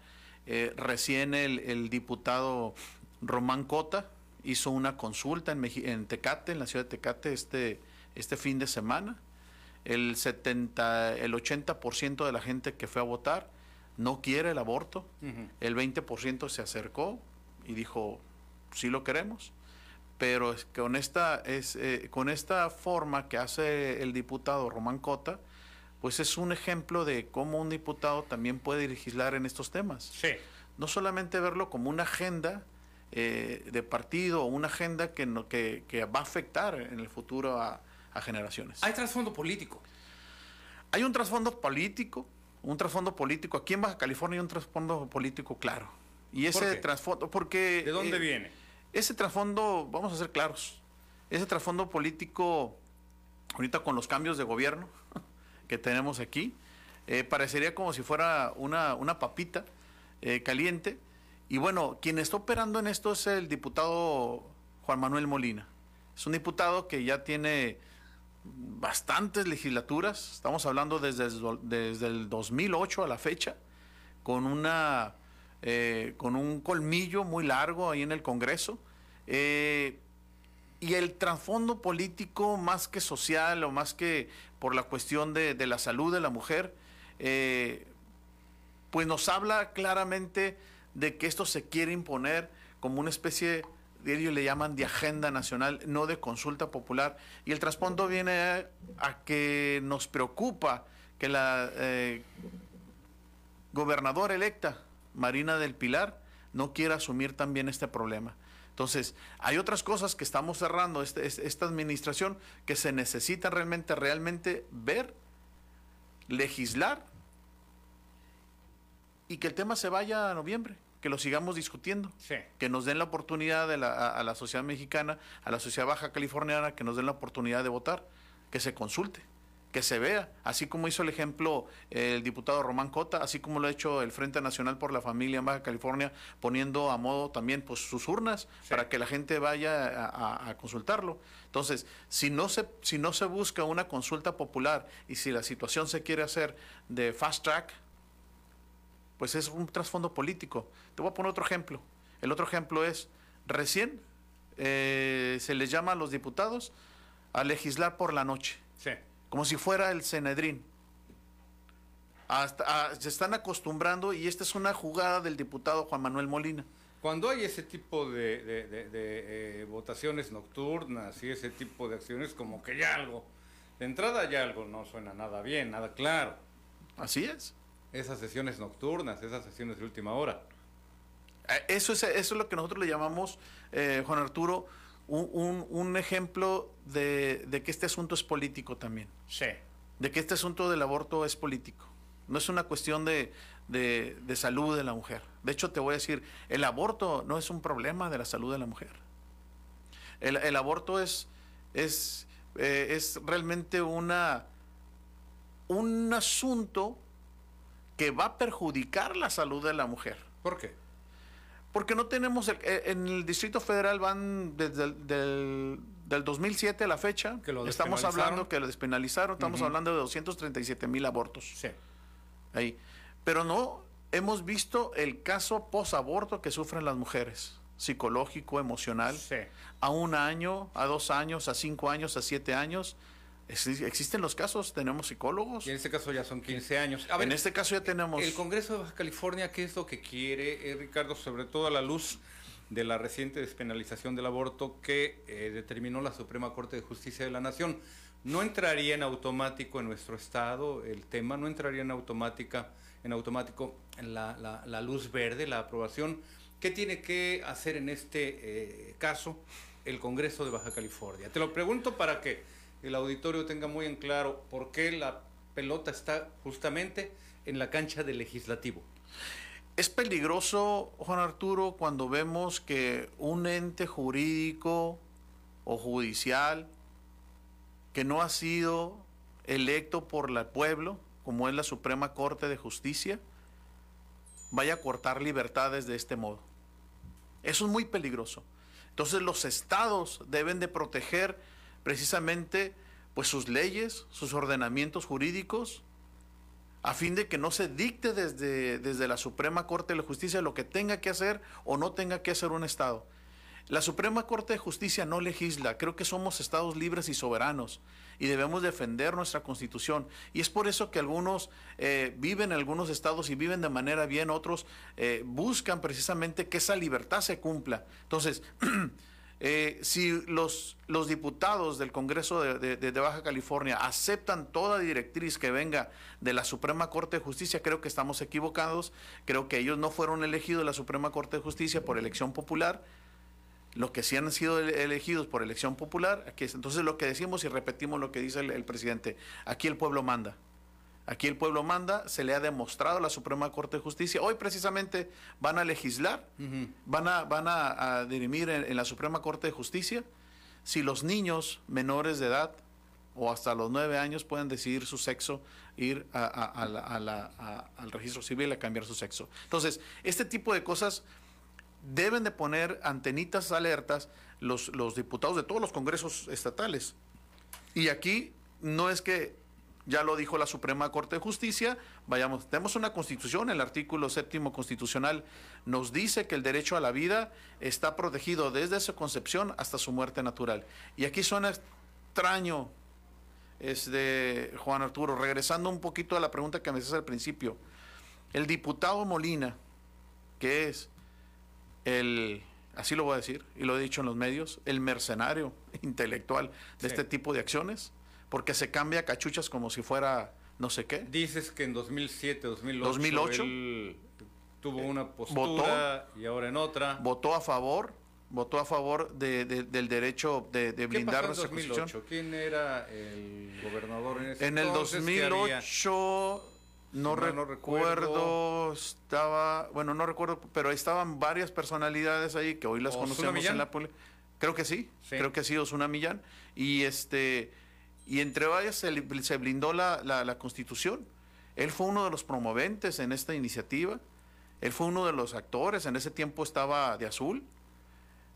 Eh, recién el, el, diputado Román Cota hizo una consulta en, Meji en, Tecate, en la ciudad de Tecate, este, este fin de semana. El, 70, el 80% de la gente que fue a votar no quiere el aborto. Uh -huh. El 20% se acercó y dijo, sí lo queremos, pero es, con, esta, es, eh, con esta forma que hace el diputado Román Cota, pues es un ejemplo de cómo un diputado también puede legislar en estos temas. Sí. No solamente verlo como una agenda eh, de partido o una agenda que, no, que, que, va a afectar en el futuro a, a generaciones. Hay trasfondo político. Hay un trasfondo político, un trasfondo político. Aquí en Baja California hay un trasfondo político claro. Y ese trasfondo, porque... ¿De dónde eh, viene? Ese trasfondo, vamos a ser claros, ese trasfondo político, ahorita con los cambios de gobierno *laughs* que tenemos aquí, eh, parecería como si fuera una, una papita eh, caliente. Y bueno, quien está operando en esto es el diputado Juan Manuel Molina. Es un diputado que ya tiene bastantes legislaturas, estamos hablando desde, desde el 2008 a la fecha, con una eh, con un colmillo muy largo ahí en el Congreso. Eh, y el trasfondo político, más que social o más que por la cuestión de, de la salud de la mujer, eh, pues nos habla claramente de que esto se quiere imponer como una especie, ellos le llaman de agenda nacional, no de consulta popular. Y el trasfondo viene a, que nos preocupa que la gobernadora electa, Marina del Pilar no quiere asumir también este problema. Entonces, hay otras cosas que estamos cerrando este, esta administración que se necesita realmente, realmente ver, legislar y que el tema se vaya a noviembre, que lo sigamos discutiendo, sí. que nos den la oportunidad de la, a, a la sociedad mexicana, a la sociedad baja californiana, que nos den la oportunidad de votar, que se consulte que se vea, así como hizo el ejemplo el diputado Román Cota, así como lo ha hecho el Frente Nacional por la Familia en Baja California, poniendo a modo también pues, sus urnas sí. para que la gente vaya a, a, a, consultarlo. Entonces, si no, se, si no se busca una consulta popular y si la situación se quiere hacer de fast track, pues es un trasfondo político. Te voy a poner otro ejemplo. El otro ejemplo es, recién eh, se les llama a los diputados a legislar por la noche. Sí como si fuera el Cenedrín. Hasta, a, se están acostumbrando y esta es una jugada del diputado Juan Manuel Molina. Cuando hay ese tipo de, de, de, de eh, votaciones nocturnas y ese tipo de acciones, como que ya algo, de entrada ya algo no suena nada bien, nada claro. Así es. Esas sesiones nocturnas, esas sesiones de última hora. Eso es, eso es lo que nosotros le llamamos, eh, Juan Arturo, un, un, un ejemplo de, de, que este asunto es político también. Sí. De que este asunto del aborto es político. No es una cuestión de, de, de, salud de la mujer. De hecho, te voy a decir, el aborto no es un problema de la salud de la mujer. El, el aborto es, es, eh, es realmente una, un asunto que va a perjudicar la salud de la mujer. ¿Por qué? Porque no tenemos, el, eh, en el Distrito Federal van desde el del, del 2007 a la fecha, que lo estamos hablando que lo despenalizaron, estamos uh -huh. hablando de 237 mil abortos. Sí. Ahí. Pero no hemos visto el caso posaborto que sufren las mujeres. psicológico, emocional, a un año, a dos años, a cinco años, a siete años. Existen los casos, tenemos psicólogos. Y en este caso ya son 15 años. en este caso ya tenemos... El Congreso de Baja California, ¿qué es lo que quiere, eh, Ricardo, sobre todo a la luz de la reciente despenalización del aborto que eh, determinó la Suprema Corte de Justicia de la Nación? No entraría en automático en nuestro estado el tema, no entraría en automática, en automático la, la, luz verde, la aprobación. ¿Qué tiene que hacer en este eh, caso el Congreso de Baja California? Te lo pregunto para que el auditorio tenga muy en claro por qué la pelota está justamente en la cancha del legislativo. Es peligroso, Juan Arturo, cuando vemos que un ente jurídico o judicial que no ha sido electo por el pueblo, como es la Suprema Corte de Justicia, vaya a cortar libertades de este modo. Eso es muy peligroso. Entonces los estados deben de proteger precisamente pues sus leyes, sus ordenamientos jurídicos, a fin de que no se dicte desde, desde la Suprema Corte de Justicia lo que tenga que hacer o no tenga que hacer un estado. La Suprema Corte de Justicia no legisla, creo que somos estados libres y soberanos y debemos defender nuestra constitución. Y es por eso que algunos eh, viven en algunos estados y viven de manera bien, otros eh, buscan precisamente que esa libertad se cumpla. Entonces, *clears throat* eh, si los, los diputados del Congreso de, de, Baja California aceptan toda directriz que venga de la Suprema Corte de Justicia, creo que estamos equivocados, creo que ellos no fueron elegidos de la Suprema Corte de Justicia por elección popular lo que sí han sido elegidos por elección popular, es. entonces lo que decimos y repetimos lo que dice el, presidente, aquí el pueblo manda. Aquí el pueblo manda, se le ha demostrado a la Suprema Corte de Justicia. Hoy precisamente van a legislar, van a, van a, dirimir en, la Suprema Corte de Justicia si los niños menores de edad o hasta los nueve años pueden decidir su sexo, ir al registro civil a cambiar su sexo. Entonces, este tipo de cosas deben de poner antenitas alertas los, los diputados de todos los congresos estatales. Y aquí no es que ya lo dijo la Suprema Corte de Justicia, vayamos, tenemos una constitución, el artículo séptimo constitucional nos dice que el derecho a la vida está protegido desde su concepción hasta su muerte natural. Y aquí suena extraño, es de Juan Arturo, regresando un poquito a la pregunta que me hacías al principio, el diputado Molina, que es el, así lo voy a decir, y lo he dicho en los medios, el mercenario *laughs* intelectual de este tipo de acciones, porque se cambia cachuchas como si fuera no sé qué. Dices que en 2007, 2008, 2008 él tuvo una postura y ahora en otra. Votó a favor, votó a favor de, del derecho de, de blindar nuestra 2008? ¿Quién era el gobernador en ese En el 2008 no, recuerdo, estaba, bueno, no recuerdo, pero estaban varias personalidades ahí que hoy las conocemos en la Creo que sí, creo que sí, Osuna Millán. Y este y entre varias se, blindó la, la, constitución. Él fue uno de los promoventes en esta iniciativa. Él fue uno de los actores. En ese tiempo estaba de azul.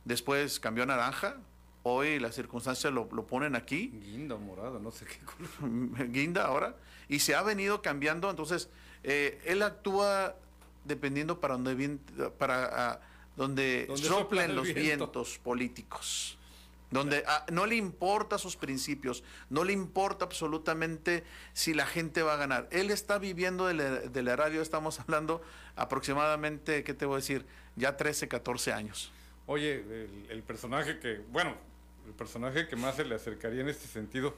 Después cambió a naranja. Hoy las circunstancias lo, lo ponen aquí. Guinda morado, no sé qué color. *laughs* Guinda ahora y se ha venido cambiando. Entonces, eh, él actúa dependiendo para donde, para, ah, donde, soplen los vientos políticos. Donde no le importa sus principios, no le importa absolutamente si la gente va a ganar. Él está viviendo del, del radio, estamos *laughs* hablando aproximadamente, ¿qué te voy a decir? Ya 13, 14 años. Oye, el personaje que, bueno, el personaje que más se le acercaría en este sentido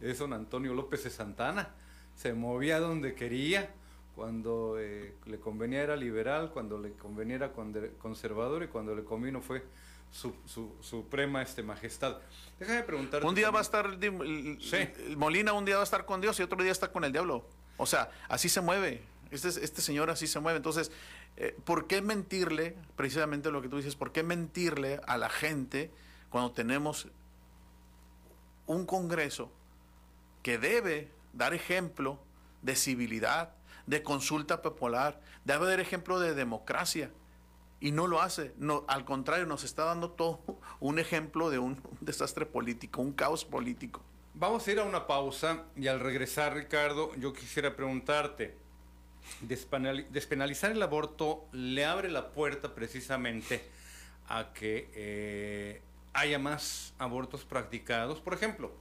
es don Antonio López de Santana se movía donde quería, cuando eh, le convenía era liberal, cuando le convenía era conservador y cuando le convino fue su, suprema este, majestad. Déjame preguntar. Un día va a estar, Molina un día va a estar con Dios y otro día está con el diablo. O sea, así se mueve. Este, este señor así se mueve. Entonces, eh, ¿por qué mentirle, precisamente lo que tú dices, por qué mentirle a la gente cuando tenemos un Congreso que debe dar ejemplo de civilidad, de consulta popular, de haber ejemplo de democracia. Y no lo hace. No, al contrario, nos está dando todo un ejemplo de un, desastre político, un caos político. Vamos a ir a una pausa y al regresar, Ricardo, yo quisiera preguntarte, despenalizar el aborto le abre la puerta precisamente a que eh, haya más abortos practicados. Por ejemplo,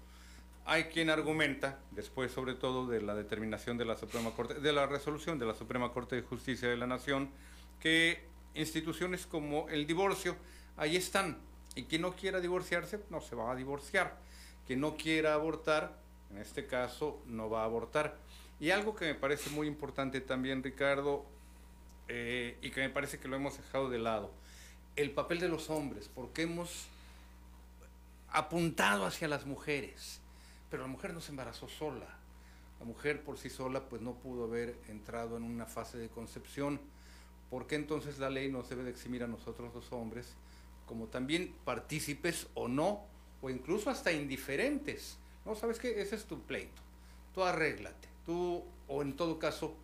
hay quien argumenta, después sobre todo de la determinación de la Suprema Corte, de la resolución de la Suprema Corte de Justicia de la Nación, que instituciones como el divorcio, ahí están. Y quien no quiera divorciarse, no se va a divorciar. Quien no quiera abortar, en este caso, no va a abortar. Y algo que me parece muy importante también, Ricardo, eh, y que me parece que lo hemos dejado de lado, el papel de los hombres, porque hemos apuntado hacia las mujeres pero la mujer no se embarazó sola. La mujer por sí sola pues no pudo haber entrado en una fase de concepción. ¿Por qué entonces la ley nos debe de eximir a nosotros los hombres como también partícipes o no, o incluso hasta indiferentes? No, ¿sabes qué? Ese es tu pleito. Tú arréglate. Tú, o en todo caso,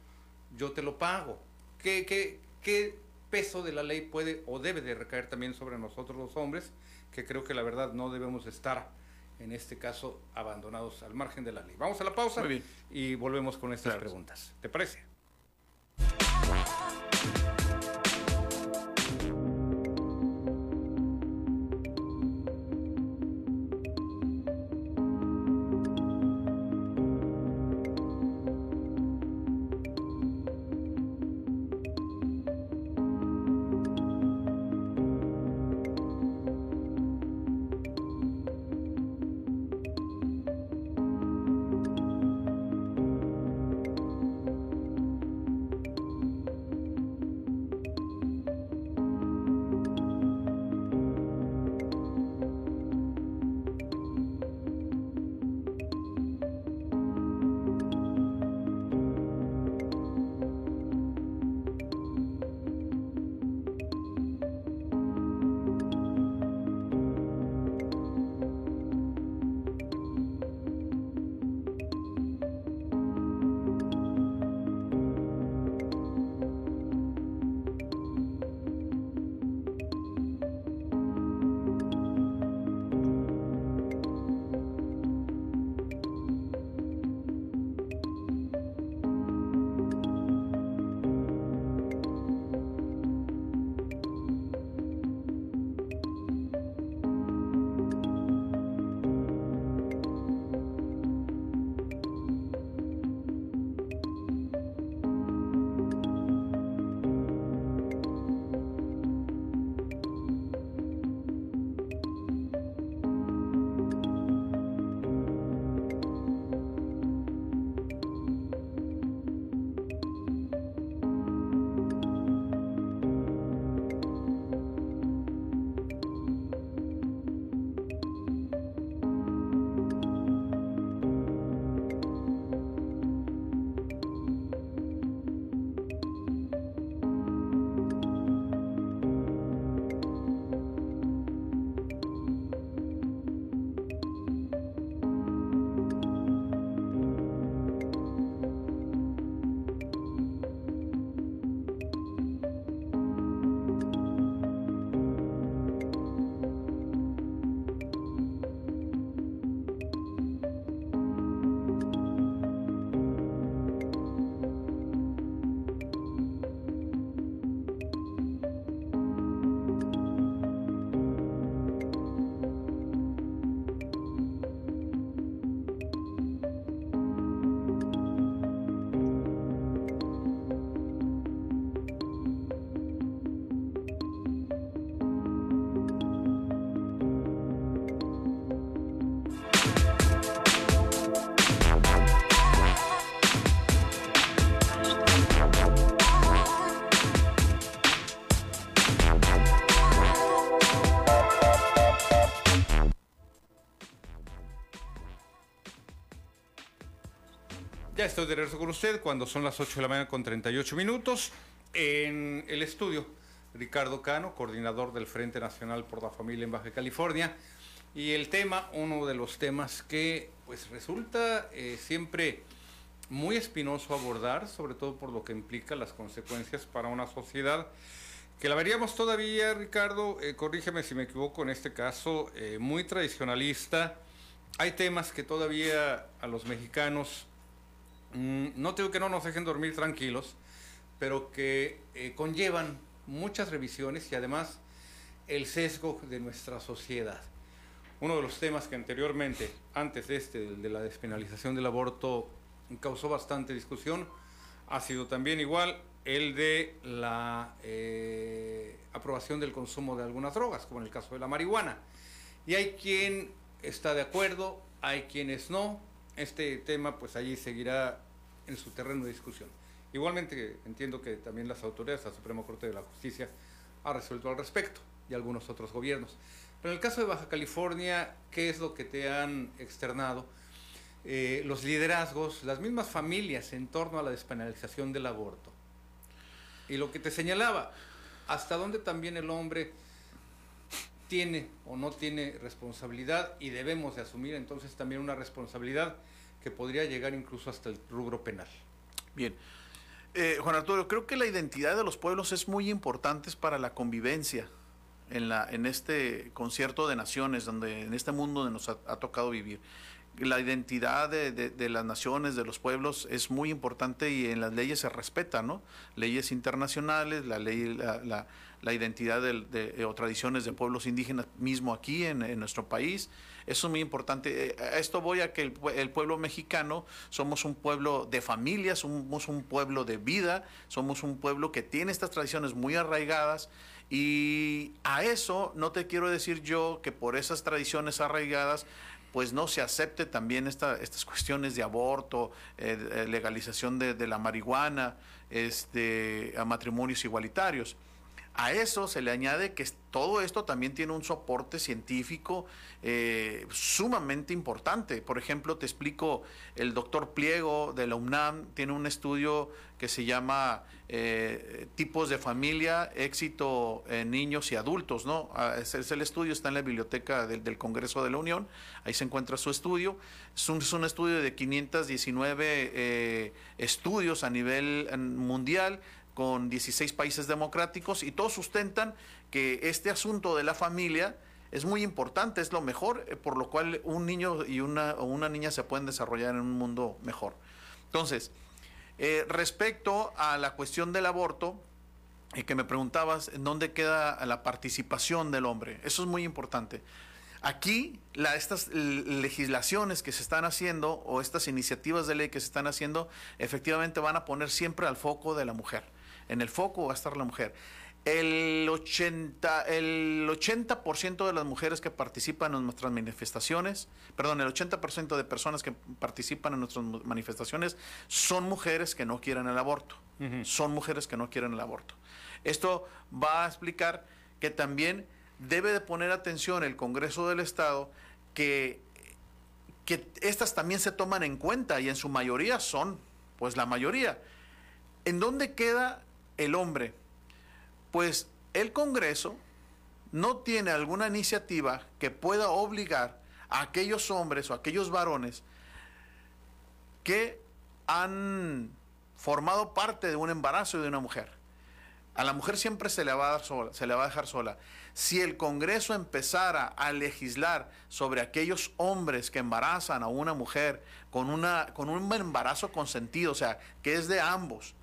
yo te lo pago. ¿Qué, qué, qué peso de la ley puede o debe de recaer también sobre nosotros los hombres? Que creo que la verdad no debemos estar en este caso abandonados al margen de la ley. Vamos a la pausa y volvemos con estas preguntas. ¿Te parece? Estoy de regreso con usted cuando son las 8 de la mañana con 38 minutos. En el estudio, Ricardo Cano, coordinador del Frente Nacional por la Familia en Baja California. Y el tema, uno de los temas que pues resulta eh, siempre muy espinoso abordar, sobre todo por lo que implica las consecuencias para una sociedad que la veríamos todavía, Ricardo, eh, corrígeme si me equivoco en este caso, eh, muy tradicionalista. Hay temas que todavía a los mexicanos no tengo que no nos dejen dormir tranquilos, pero que eh, conllevan muchas revisiones y además el sesgo de nuestra sociedad. Uno de los temas que anteriormente, antes de este, de la despenalización del aborto, causó bastante discusión, ha sido también igual el de la eh, aprobación del consumo de algunas drogas, como en el caso de la marihuana. Y hay quien está de acuerdo, hay quienes no. Este tema pues allí seguirá en su terreno de discusión. Igualmente entiendo que también las autoridades, la Suprema Corte de la Justicia, ha resuelto al respecto y algunos otros gobiernos. Pero en el caso de Baja California, ¿qué es lo que te han externado? Eh, los liderazgos, las mismas familias en torno a la despenalización del aborto. Y lo que te señalaba, hasta dónde también el hombre tiene o no tiene responsabilidad y debemos de asumir entonces también una responsabilidad que podría llegar incluso hasta el rubro penal. Bien. Eh, Juan Arturo, creo que la identidad de los pueblos es muy importante para la convivencia en, la, en este concierto de naciones, donde en este mundo donde nos ha, tocado vivir. La identidad de, las naciones, de los pueblos, es muy importante y en las leyes se respeta, ¿no? Leyes internacionales, la ley, la, la, identidad de, o tradiciones de pueblos indígenas mismo aquí en, nuestro país. Eso es muy importante. Eh, esto voy a que el, pueblo mexicano somos un pueblo de familia, somos un pueblo de vida, somos un pueblo que tiene estas tradiciones muy arraigadas y a eso no te quiero decir yo que por esas tradiciones arraigadas pues no se acepte también esta, estas cuestiones de aborto, eh, legalización de, la marihuana, este, matrimonios igualitarios. A eso se le añade que todo esto también tiene un soporte científico eh, sumamente importante. Por ejemplo, te explico, el doctor Pliego de la UNAM tiene un estudio que se llama eh, Tipos de familia, éxito en niños y adultos, ¿no? Ah, es, el estudio, está en la biblioteca del, Congreso de la Unión, ahí se encuentra su estudio. Es un, es un estudio de 519 eh, estudios a nivel mundial con 16 países democráticos y todos sustentan que este asunto de la familia es muy importante, es lo mejor, eh, por lo cual un niño y una, o una niña se pueden desarrollar en un mundo mejor. Entonces, eh, respecto a la cuestión del aborto, y que me preguntabas en dónde queda la participación del hombre, eso es muy importante. Aquí, estas legislaciones que se están haciendo o estas iniciativas de ley que se están haciendo, efectivamente van a poner siempre al foco de la mujer en el foco va a estar la mujer. El 80%, el 80 de las mujeres que participan en nuestras manifestaciones, perdón, el 80% de personas que participan en nuestras manifestaciones son mujeres que no quieren el aborto. Son mujeres que no quieren el aborto. Esto va a explicar que también debe de poner atención el Congreso del Estado que, que estas también se toman en cuenta y en su mayoría son, pues la mayoría. ¿En dónde queda el hombre? Pues el Congreso no tiene alguna iniciativa que pueda obligar a aquellos hombres o aquellos varones que han formado parte de un embarazo de una mujer. A la mujer siempre se le va a dar sola, se le va a dejar sola. Si el Congreso empezara a legislar sobre aquellos hombres que embarazan a una mujer con, una, con un embarazo consentido, o sea, que es de ambos,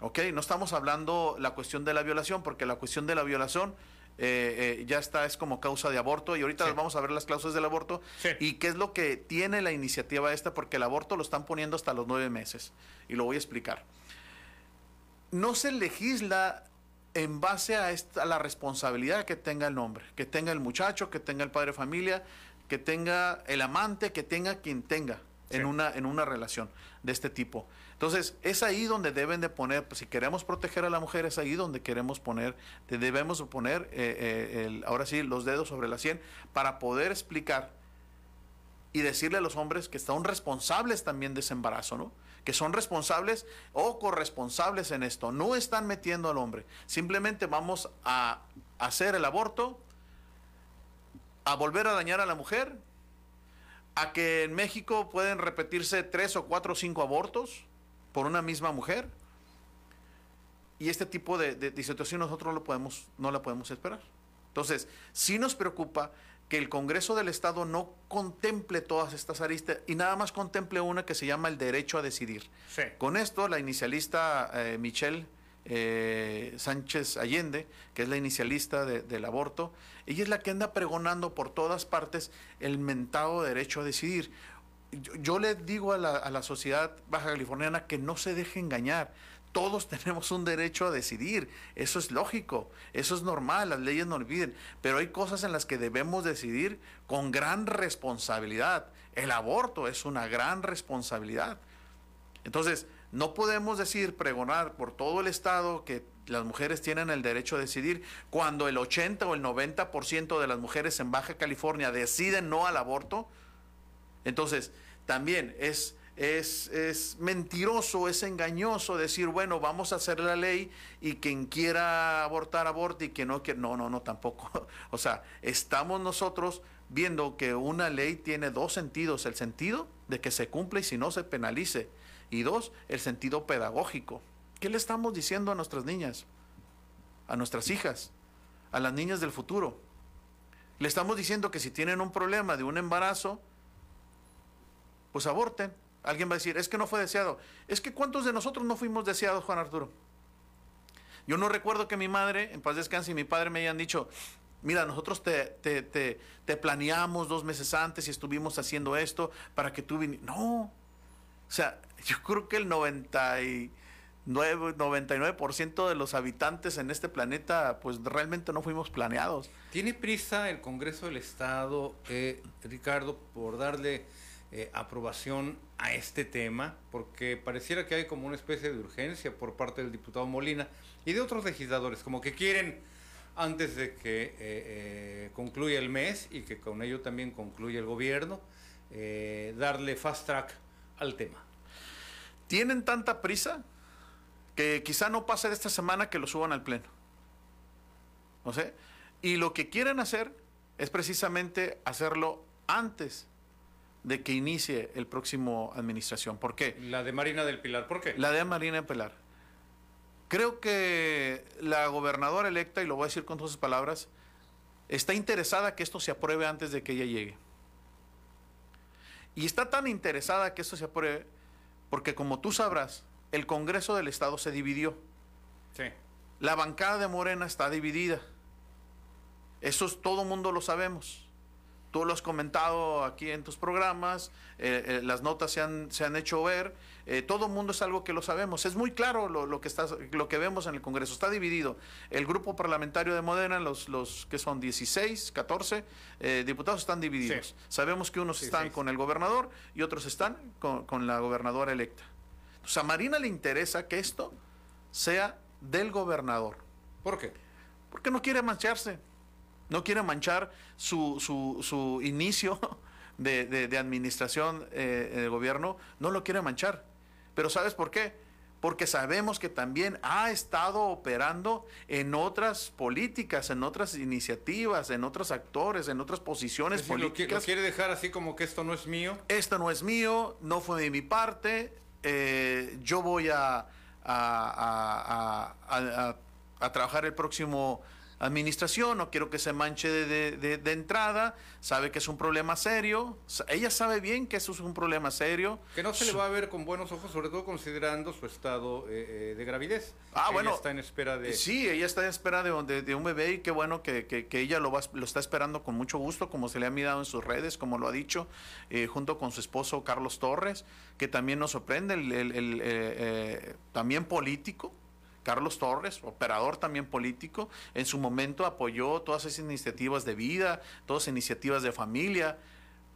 ¿Ok? No estamos hablando la cuestión de la violación, porque la cuestión de la violación eh, eh, ya está, es como causa de aborto, y ahorita vamos a ver las causas del aborto y qué es lo que tiene la iniciativa esta, porque el aborto lo están poniendo hasta los nueve meses, y lo voy a explicar. No se legisla en base a, esta, la responsabilidad que tenga el hombre, que tenga el muchacho, que tenga el padre de familia, que tenga el amante, que tenga quien tenga en, una, en una relación de este tipo. Entonces, es ahí donde deben de poner, pues, si queremos proteger a la mujer, es ahí donde queremos poner, debemos poner, eh, eh, ahora sí, los dedos sobre la sien para poder explicar y decirle a los hombres que son responsables también de ese embarazo, ¿no? Que son responsables o corresponsables en esto. No están metiendo al hombre. Simplemente vamos a hacer el aborto, a volver a dañar a la mujer, a que en México pueden repetirse tres o cuatro o cinco abortos por una misma mujer. Y este tipo de, situación nosotros no, lo podemos, no la podemos esperar. Entonces, sí nos preocupa que el Congreso del Estado no contemple todas estas aristas y nada más contemple una que se llama el derecho a decidir. Con esto, la inicialista eh, Michelle eh, Sánchez Allende, que es la inicialista del aborto, ella es la que anda pregonando por todas partes el mentado derecho a decidir. Yo, le digo a la, a la sociedad baja californiana que no se deje engañar todos *laughs* tenemos un derecho a decidir. Eso es lógico, eso es normal, las leyes no olviden. Pero hay cosas en las que debemos decidir con gran responsabilidad. El aborto es una gran responsabilidad. Entonces, no podemos decir, pregonar por todo el Estado que las mujeres tienen el derecho a decidir cuando el 80 o el 90% de las mujeres en Baja California deciden no al aborto. Entonces, también es es, es, mentiroso, es engañoso decir, bueno, vamos a hacer la ley y quien quiera abortar, aborte y quien no quiera. No, no, no, tampoco. *laughs* O sea, estamos nosotros viendo que una ley tiene dos sentidos. El sentido de que se cumple y si no se penalice. Y dos, el sentido pedagógico. ¿Qué le estamos diciendo a nuestras niñas? A nuestras hijas, a las niñas del futuro. Le estamos diciendo que si tienen un problema de un embarazo, pues aborten Alguien va a decir, es que no fue deseado. Es que ¿cuántos de nosotros no fuimos deseados, Juan Arturo? Yo no recuerdo que mi madre, en paz descanse, y mi padre me hayan dicho, mira, nosotros te, te, planeamos dos meses antes y estuvimos haciendo esto para que tú vinieras. No. O sea, yo creo que el 99, 99% de los habitantes en este planeta, pues realmente no fuimos planeados. ¿Tiene prisa el Congreso del Estado, eh, Ricardo, por darle eh, aprobación a este tema, porque pareciera que hay como una especie de urgencia por parte del diputado Molina y de otros legisladores, como que quieren, antes de que eh, eh, concluya el mes y que con ello también concluya el gobierno, darle fast track al tema. Tienen tanta prisa que quizá no pase de esta semana que lo suban al pleno. ¿No sé? Y lo que quieren hacer es precisamente hacerlo antes de que inicie el próximo administración. ¿Por qué? La de Marina del Pilar, ¿por qué? La de Marina del Pilar. Creo que la gobernadora electa, y lo voy a decir con todas sus palabras, está interesada que esto se apruebe antes de que ella llegue. Y está tan interesada que esto se apruebe porque como tú sabrás, el Congreso del Estado se dividió. Sí. La bancada de Morena está dividida. Eso es, todo mundo lo sabemos. Tú lo has comentado aquí en tus programas, eh, eh, las notas se han, se han hecho ver, eh, todo el mundo es algo que lo sabemos. Es muy claro lo, que está, lo que vemos en el Congreso. Está dividido. El grupo parlamentario de Modena, los, los que son 16, 14 diputados están divididos. Sabemos que unos están con el gobernador y otros están con, con la gobernadora electa. Entonces a Marina le interesa que esto sea del gobernador. ¿Por qué? Porque no quiere mancharse no quiere manchar su, su, inicio *laughs* de, administración eh, de gobierno, no lo quiere manchar. Pero ¿sabes por qué? Porque sabemos que también ha estado operando en otras políticas, en otras iniciativas, en otros actores, en otras posiciones políticas. Lo, quiere dejar así como que esto no es mío? Esto no es mío, no fue de mi parte, eh, yo voy a, a, a, a trabajar el próximo administración, no quiero que se manche de, entrada, sabe que es un problema serio, ella sabe bien que eso es un problema serio. Que no se le va a ver con buenos ojos, sobre todo considerando su estado eh, eh, de gravidez. Ah, ella bueno. está en espera de... Sí, ella está en espera de, de un bebé y qué bueno que, que, ella lo, va, lo está esperando con mucho gusto, como se le ha mirado en sus redes, como lo ha dicho, eh, junto con su esposo Carlos Torres, que también nos sorprende, el, también político, Carlos Torres, operador también político, en su momento apoyó todas esas iniciativas de vida, todas iniciativas de familia.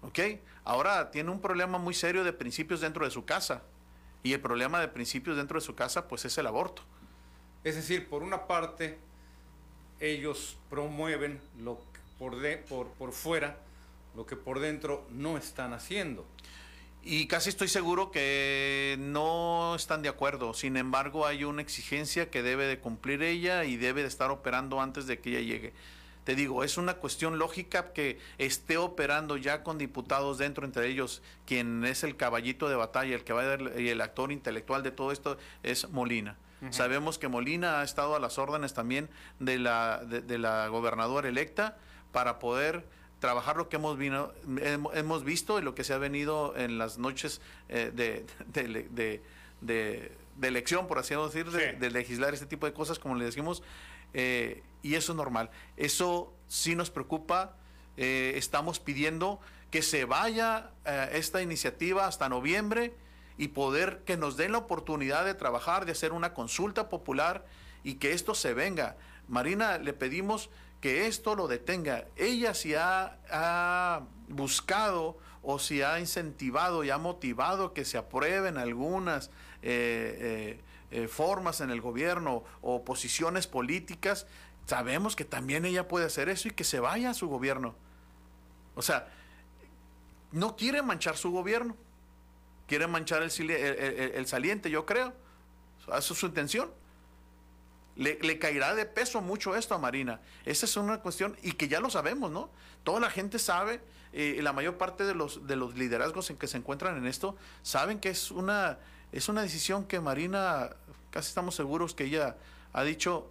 ¿Ok? Ahora tiene un problema muy serio de principios dentro de su casa. Y el problema de principios dentro de su casa, pues es el aborto. Es decir, por una parte, ellos promueven lo por, de, por, por fuera lo que por dentro no están haciendo y casi estoy seguro que no están de acuerdo. Sin embargo, hay una exigencia que debe de cumplir ella y debe de estar operando antes de que ella llegue. Te digo, es una cuestión lógica que esté operando ya con diputados dentro, entre ellos quien es el caballito de batalla, el que va a dar, y el actor intelectual de todo esto es Molina. Sabemos que Molina ha estado a las órdenes también de la, de la gobernadora electa para poder trabajar lo que hemos, vino, hemos visto y lo que se ha venido en las noches eh, de, de, de elección, por así decir, de, legislar este tipo de cosas, como le decimos, eh, y eso es normal. Eso sí nos preocupa. Eh, estamos pidiendo que se vaya eh, esta iniciativa hasta noviembre y poder que nos den la oportunidad de trabajar, de hacer una consulta popular y que esto se venga. Marina, le pedimos que esto lo detenga. Ella si ha, buscado o si ha incentivado y ha motivado que se aprueben algunas eh, eh, eh, formas en el gobierno o posiciones políticas, sabemos que también ella puede hacer eso y que se vaya a su gobierno. O sea, no quiere manchar su gobierno, quiere manchar el, el saliente, yo creo. Esa es su intención. Le, le, caerá de peso mucho esto a Marina. Esa es una cuestión, y que ya lo sabemos, ¿no? Toda la gente sabe eh, la mayor parte de los, de los liderazgos en que se encuentran en esto saben que es una, es una decisión que Marina, casi estamos seguros que ella ha dicho,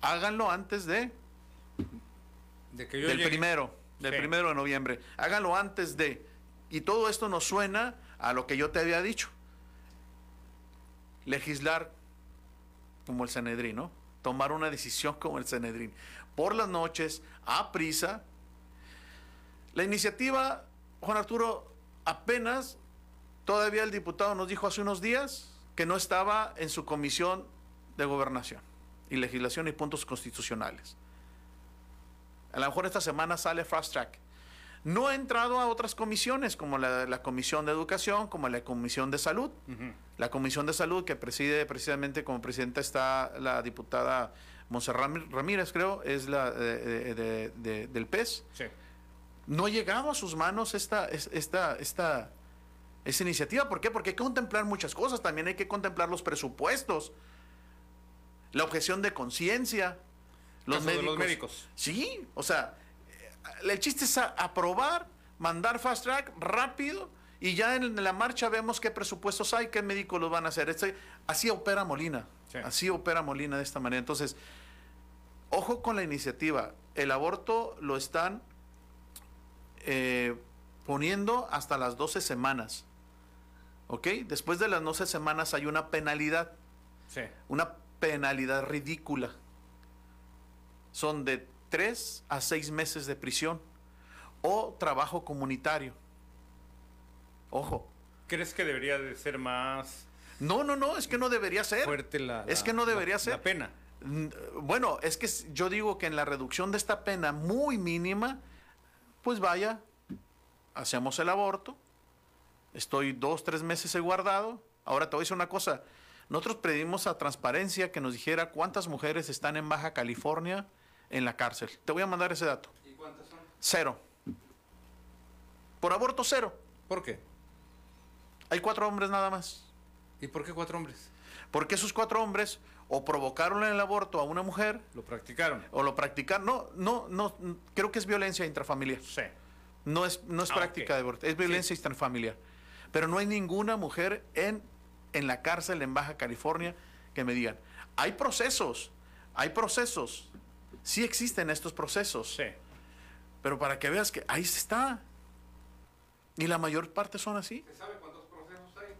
háganlo antes de, de que del primero, del primero de noviembre, háganlo antes de, y todo esto nos suena a lo que yo te había dicho, legislar como el Sanedrín, ¿no? Tomar una decisión como el Sanedrín. Por las noches, a prisa, la iniciativa, Juan Arturo, apenas todavía el diputado nos dijo hace unos días que no estaba en su comisión de gobernación y legislación y puntos constitucionales. A lo mejor esta semana sale Fast Track. No ha entrado a otras comisiones, como la, Comisión de Educación, como la Comisión de Salud. La Comisión de Salud, que preside precisamente como presidenta está la diputada Monserrat Ramírez, creo, es la del PES. Sí no ha llegado a sus manos esta, esta, esta, esta iniciativa. ¿Por qué? Porque hay que contemplar muchas cosas. También hay que contemplar los presupuestos, la objeción de conciencia, los médicos. los médicos. Sí, o sea, el chiste es aprobar, mandar fast track rápido y ya en la marcha vemos qué presupuestos hay, qué médicos los van a hacer. Este, así opera Molina. Así opera Molina de esta manera. Entonces, ojo con la iniciativa. El aborto lo están eh, poniendo hasta las 12 semanas. ¿Ok? Después de las 12 semanas hay una penalidad. Una penalidad ridícula. Son de 3 a 6 meses de prisión o trabajo comunitario. Ojo. ¿Crees que debería de ser más... No, no, no, es que no debería ser. Fuerte la... Es que no debería ser. La pena. Bueno, es que yo digo que en la reducción de esta pena muy mínima, pues vaya, hacemos el aborto, estoy dos, tres meses guardado. Ahora te voy a decir una cosa, nosotros pedimos a Transparencia que nos dijera cuántas mujeres están en Baja California en la cárcel. Te voy a mandar ese dato. ¿Y cuántas son? Cero. Por aborto cero. ¿Por qué? Hay cuatro hombres nada más. ¿Y por qué cuatro hombres? Porque esos cuatro hombres o provocaron el aborto a una mujer. Lo practicaron. O lo practicaron. No, no, no, creo que es violencia intrafamiliar. Sí. No es, no es ah, práctica de aborto, es violencia intrafamiliar. Pero no hay ninguna mujer en, en la cárcel en Baja California que me digan, hay procesos, hay procesos. Sí existen estos procesos. Sí. Pero para que veas que ahí está. Y la mayor parte son así. ¿Se sabe cuántos procesos hay?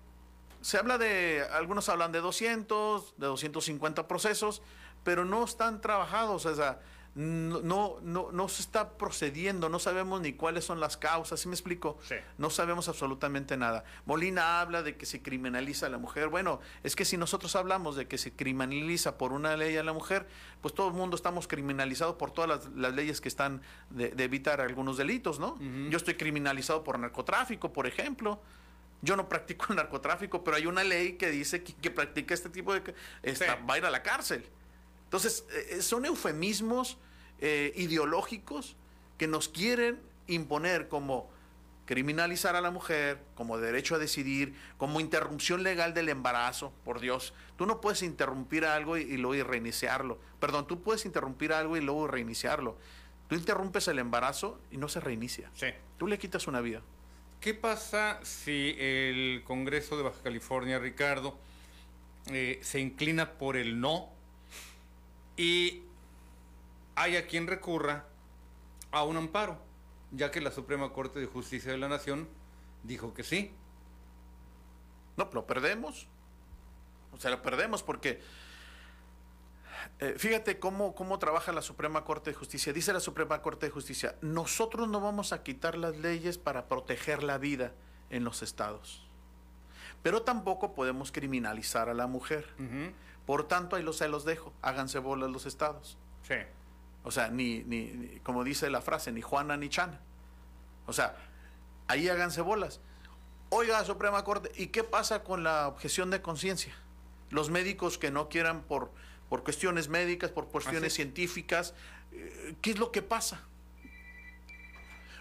Se habla de, algunos hablan de 200, de 250 procesos, pero no están trabajados. O sea, no, no, no, se está procediendo, no sabemos ni cuáles son las causas, ¿sí me explico? No sabemos absolutamente nada. Molina habla de que se criminaliza a la mujer. Bueno, es que si nosotros hablamos de que se criminaliza por una ley a la mujer, pues todo el mundo estamos criminalizados por todas las, leyes que están de, evitar algunos delitos, ¿no? Yo estoy criminalizado por narcotráfico, por ejemplo. Yo no practico el *laughs* narcotráfico, pero hay una ley que dice que, que practica este tipo de... Esta, Va a ir a la cárcel. Entonces, eh, eh, son eufemismos eh, ideológicos que nos quieren imponer como criminalizar a la mujer, como derecho a decidir, como interrupción legal del embarazo, por Dios. Tú no puedes interrumpir algo y, luego reiniciarlo. Perdón, tú puedes interrumpir algo y luego reiniciarlo. Tú interrumpes el embarazo y no se reinicia. Sí. Tú le quitas una vida. ¿Qué pasa si el Congreso de Baja California, Ricardo, se inclina por el no y haya quien recurra a un amparo, ya que la Suprema Corte de Justicia de la Nación dijo que sí. No, lo perdemos. O sea, lo perdemos porque eh, fíjate cómo, cómo trabaja la Suprema Corte de Justicia. Dice la Suprema Corte de Justicia, nosotros no vamos a quitar las leyes para proteger la vida en los estados. Pero tampoco podemos criminalizar a la mujer. Por tanto, ahí los, se los dejo. Háganse bolas los estados. Sí. O sea, ni, ni, como dice la frase, ni Juana ni Chana. O sea, ahí háganse bolas. Oiga, Suprema Corte, ¿y qué pasa con la objeción de conciencia? Los médicos que no quieran por por cuestiones médicas, por cuestiones científicas. Eh, ¿Qué es lo que pasa?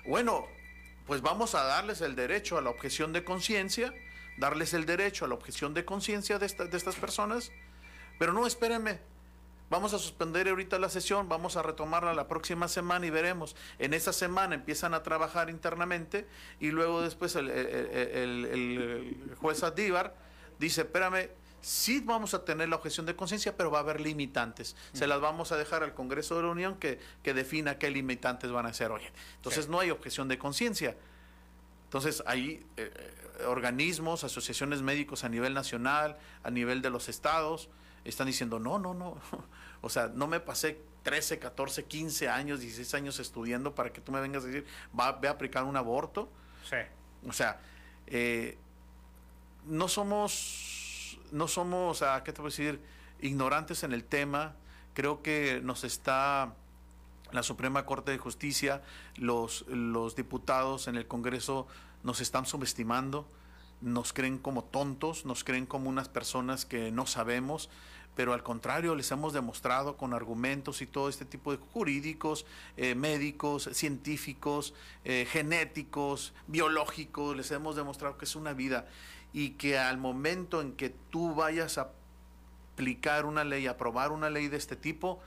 Bueno, pues vamos a darles el derecho a la objeción de conciencia, darles el derecho a la objeción de conciencia de, de estas personas, pero no, espérenme, Vamos a suspender ahorita la sesión, vamos a retomarla la próxima semana y veremos. En esa semana empiezan a trabajar internamente y luego después el, el juez Adíbar dice, espérame, sí vamos a tener la objeción de conciencia, pero va a haber limitantes. Se las vamos a dejar al Congreso de la Unión que, que defina qué limitantes van a ser. Oye, entonces no hay objeción de conciencia. Entonces hay eh, eh, organismos, asociaciones médicos a nivel nacional, a nivel de los estados, están diciendo, no, no, no. *laughs* o sea, no me pasé 13, 14, 15 años, 16 años estudiando para que tú me vengas a decir, va, ve a aplicar un aborto. Sí. O sea, eh, no somos no somos, a ¿qué te a decir?, ignorantes en el tema. Creo que nos está la Suprema Corte de Justicia, los, los diputados en el Congreso nos están subestimando, nos creen como tontos, nos creen como unas personas que no sabemos, pero al contrario, les hemos demostrado con argumentos y todo este tipo de jurídicos, eh, médicos, científicos, eh, genéticos, biológicos, les hemos demostrado que es una vida y que al momento en que tú vayas a aplicar una ley, aprobar una ley de este tipo,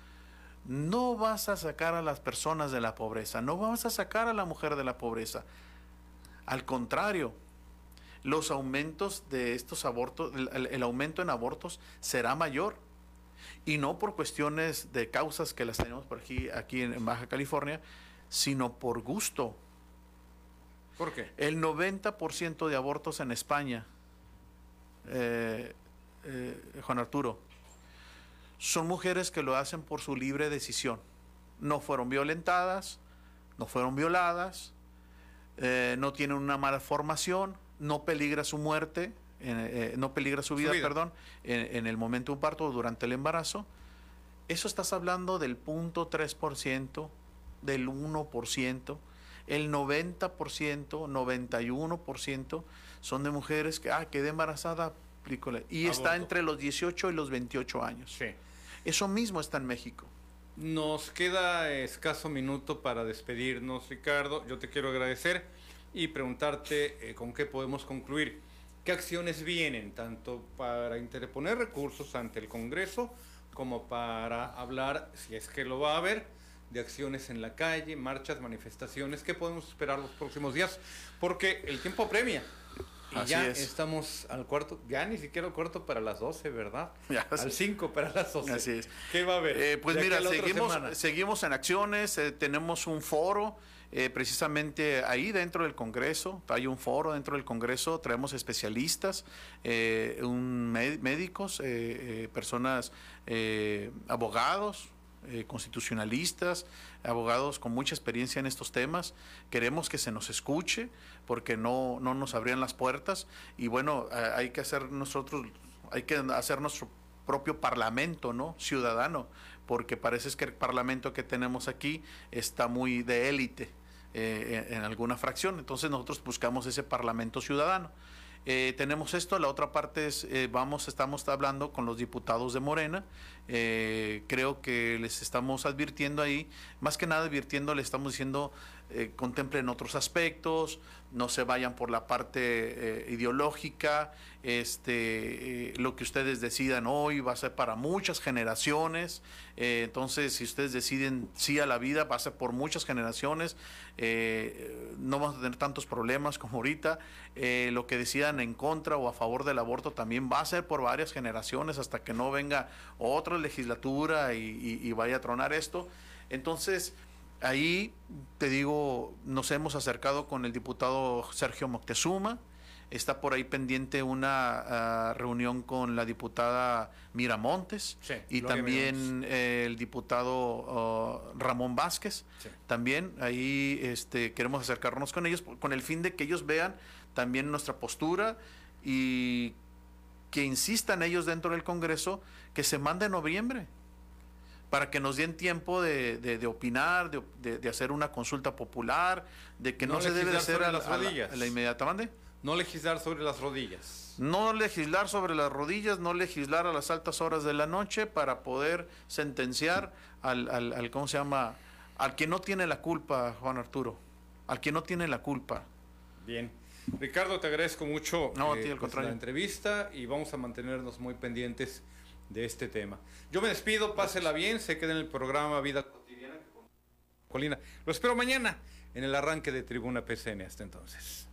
no vas a sacar a las personas de la pobreza, no vas a sacar a la mujer de la pobreza. Al contrario, los aumentos de estos abortos, el, aumento en abortos será mayor. Y no por cuestiones de causas que las tenemos por aquí, aquí en Baja California, sino por gusto. ¿Por qué? El 90% de abortos en España eh, eh, Juan Arturo, son mujeres que lo hacen por su libre decisión. No fueron violentadas, no fueron violadas, eh, no tienen una mala formación, no peligra su muerte, no peligra su vida, perdón, en, el momento de un parto o durante el embarazo. Eso estás hablando del punto 3%, del 1%, el 90%, 91% son de mujeres que, ah, quedé embarazada, y está entre los 18 y los 28 años. Sí. Eso mismo está en México. Nos queda escaso minuto para despedirnos, Ricardo. Yo te quiero agradecer y preguntarte eh, con qué podemos concluir. ¿Qué acciones vienen tanto para interponer recursos ante el Congreso como para hablar, si es que lo va a haber, de acciones en la calle, marchas, manifestaciones? ¿Qué podemos esperar los próximos días? Porque el tiempo premia. Y ya estamos al cuarto, ya ni siquiera al cuarto para las 12, ¿verdad? *laughs* al 5 para las 12. Así es. ¿Qué va a haber? Eh, pues mira, seguimos, seguimos en acciones, eh, tenemos un foro. Eh, precisamente ahí dentro del Congreso, hay un foro dentro del Congreso, traemos especialistas, un médicos, personas, abogados, constitucionalistas, abogados con mucha experiencia en estos temas. Queremos que se nos escuche porque no, no nos abrían las puertas y bueno, hay que hacer nosotros, hay que hacer nuestro propio parlamento, ¿no? Ciudadano, porque parece que el parlamento que tenemos aquí está muy de élite eh, en alguna fracción. Entonces nosotros buscamos ese parlamento ciudadano. Eh, tenemos esto, la otra parte es, eh, vamos, estamos hablando con los diputados de Morena, creo que les estamos advirtiendo ahí, más que nada advirtiendo, le estamos diciendo, contemplen otros aspectos, no se vayan por la parte eh, ideológica, este, eh, lo que ustedes decidan hoy va a ser para muchas generaciones, eh, entonces si ustedes deciden sí a la vida, va a ser por muchas generaciones, no vamos a tener tantos problemas como ahorita, lo que decidan en contra o a favor del aborto también va a ser por varias generaciones hasta que no venga otra legislatura y vaya a tronar esto. Entonces, Ahí, te digo, nos hemos acercado con el diputado Sergio Moctezuma, Está por ahí pendiente una ah, reunión con la diputada Miramontes y también eh, el diputado oh, Ramón Vázquez. También. Ahí este, queremos acercarnos con ellos con el fin de que ellos vean también nuestra postura y que insistan ellos dentro del Congreso que se mande en noviembre para que nos den tiempo de, de, opinar, de, de, hacer una consulta popular, de que no, se debe hacer a, las rodillas. la, inmediata mande. No legislar sobre las rodillas. No legislar sobre las rodillas, no legislar a las altas horas de la noche para poder sentenciar al, al, al ¿cómo se llama? Al que no tiene la culpa, Juan Arturo. Al que no tiene la culpa. Bien. Ricardo, te agradezco mucho no, eh, pues, la entrevista y vamos a mantenernos muy pendientes de este tema. Yo me despido, pásela bien, se queda en el programa Vida Cotidiana. Colina. Lo espero mañana en el arranque de Tribuna PCN. Hasta entonces.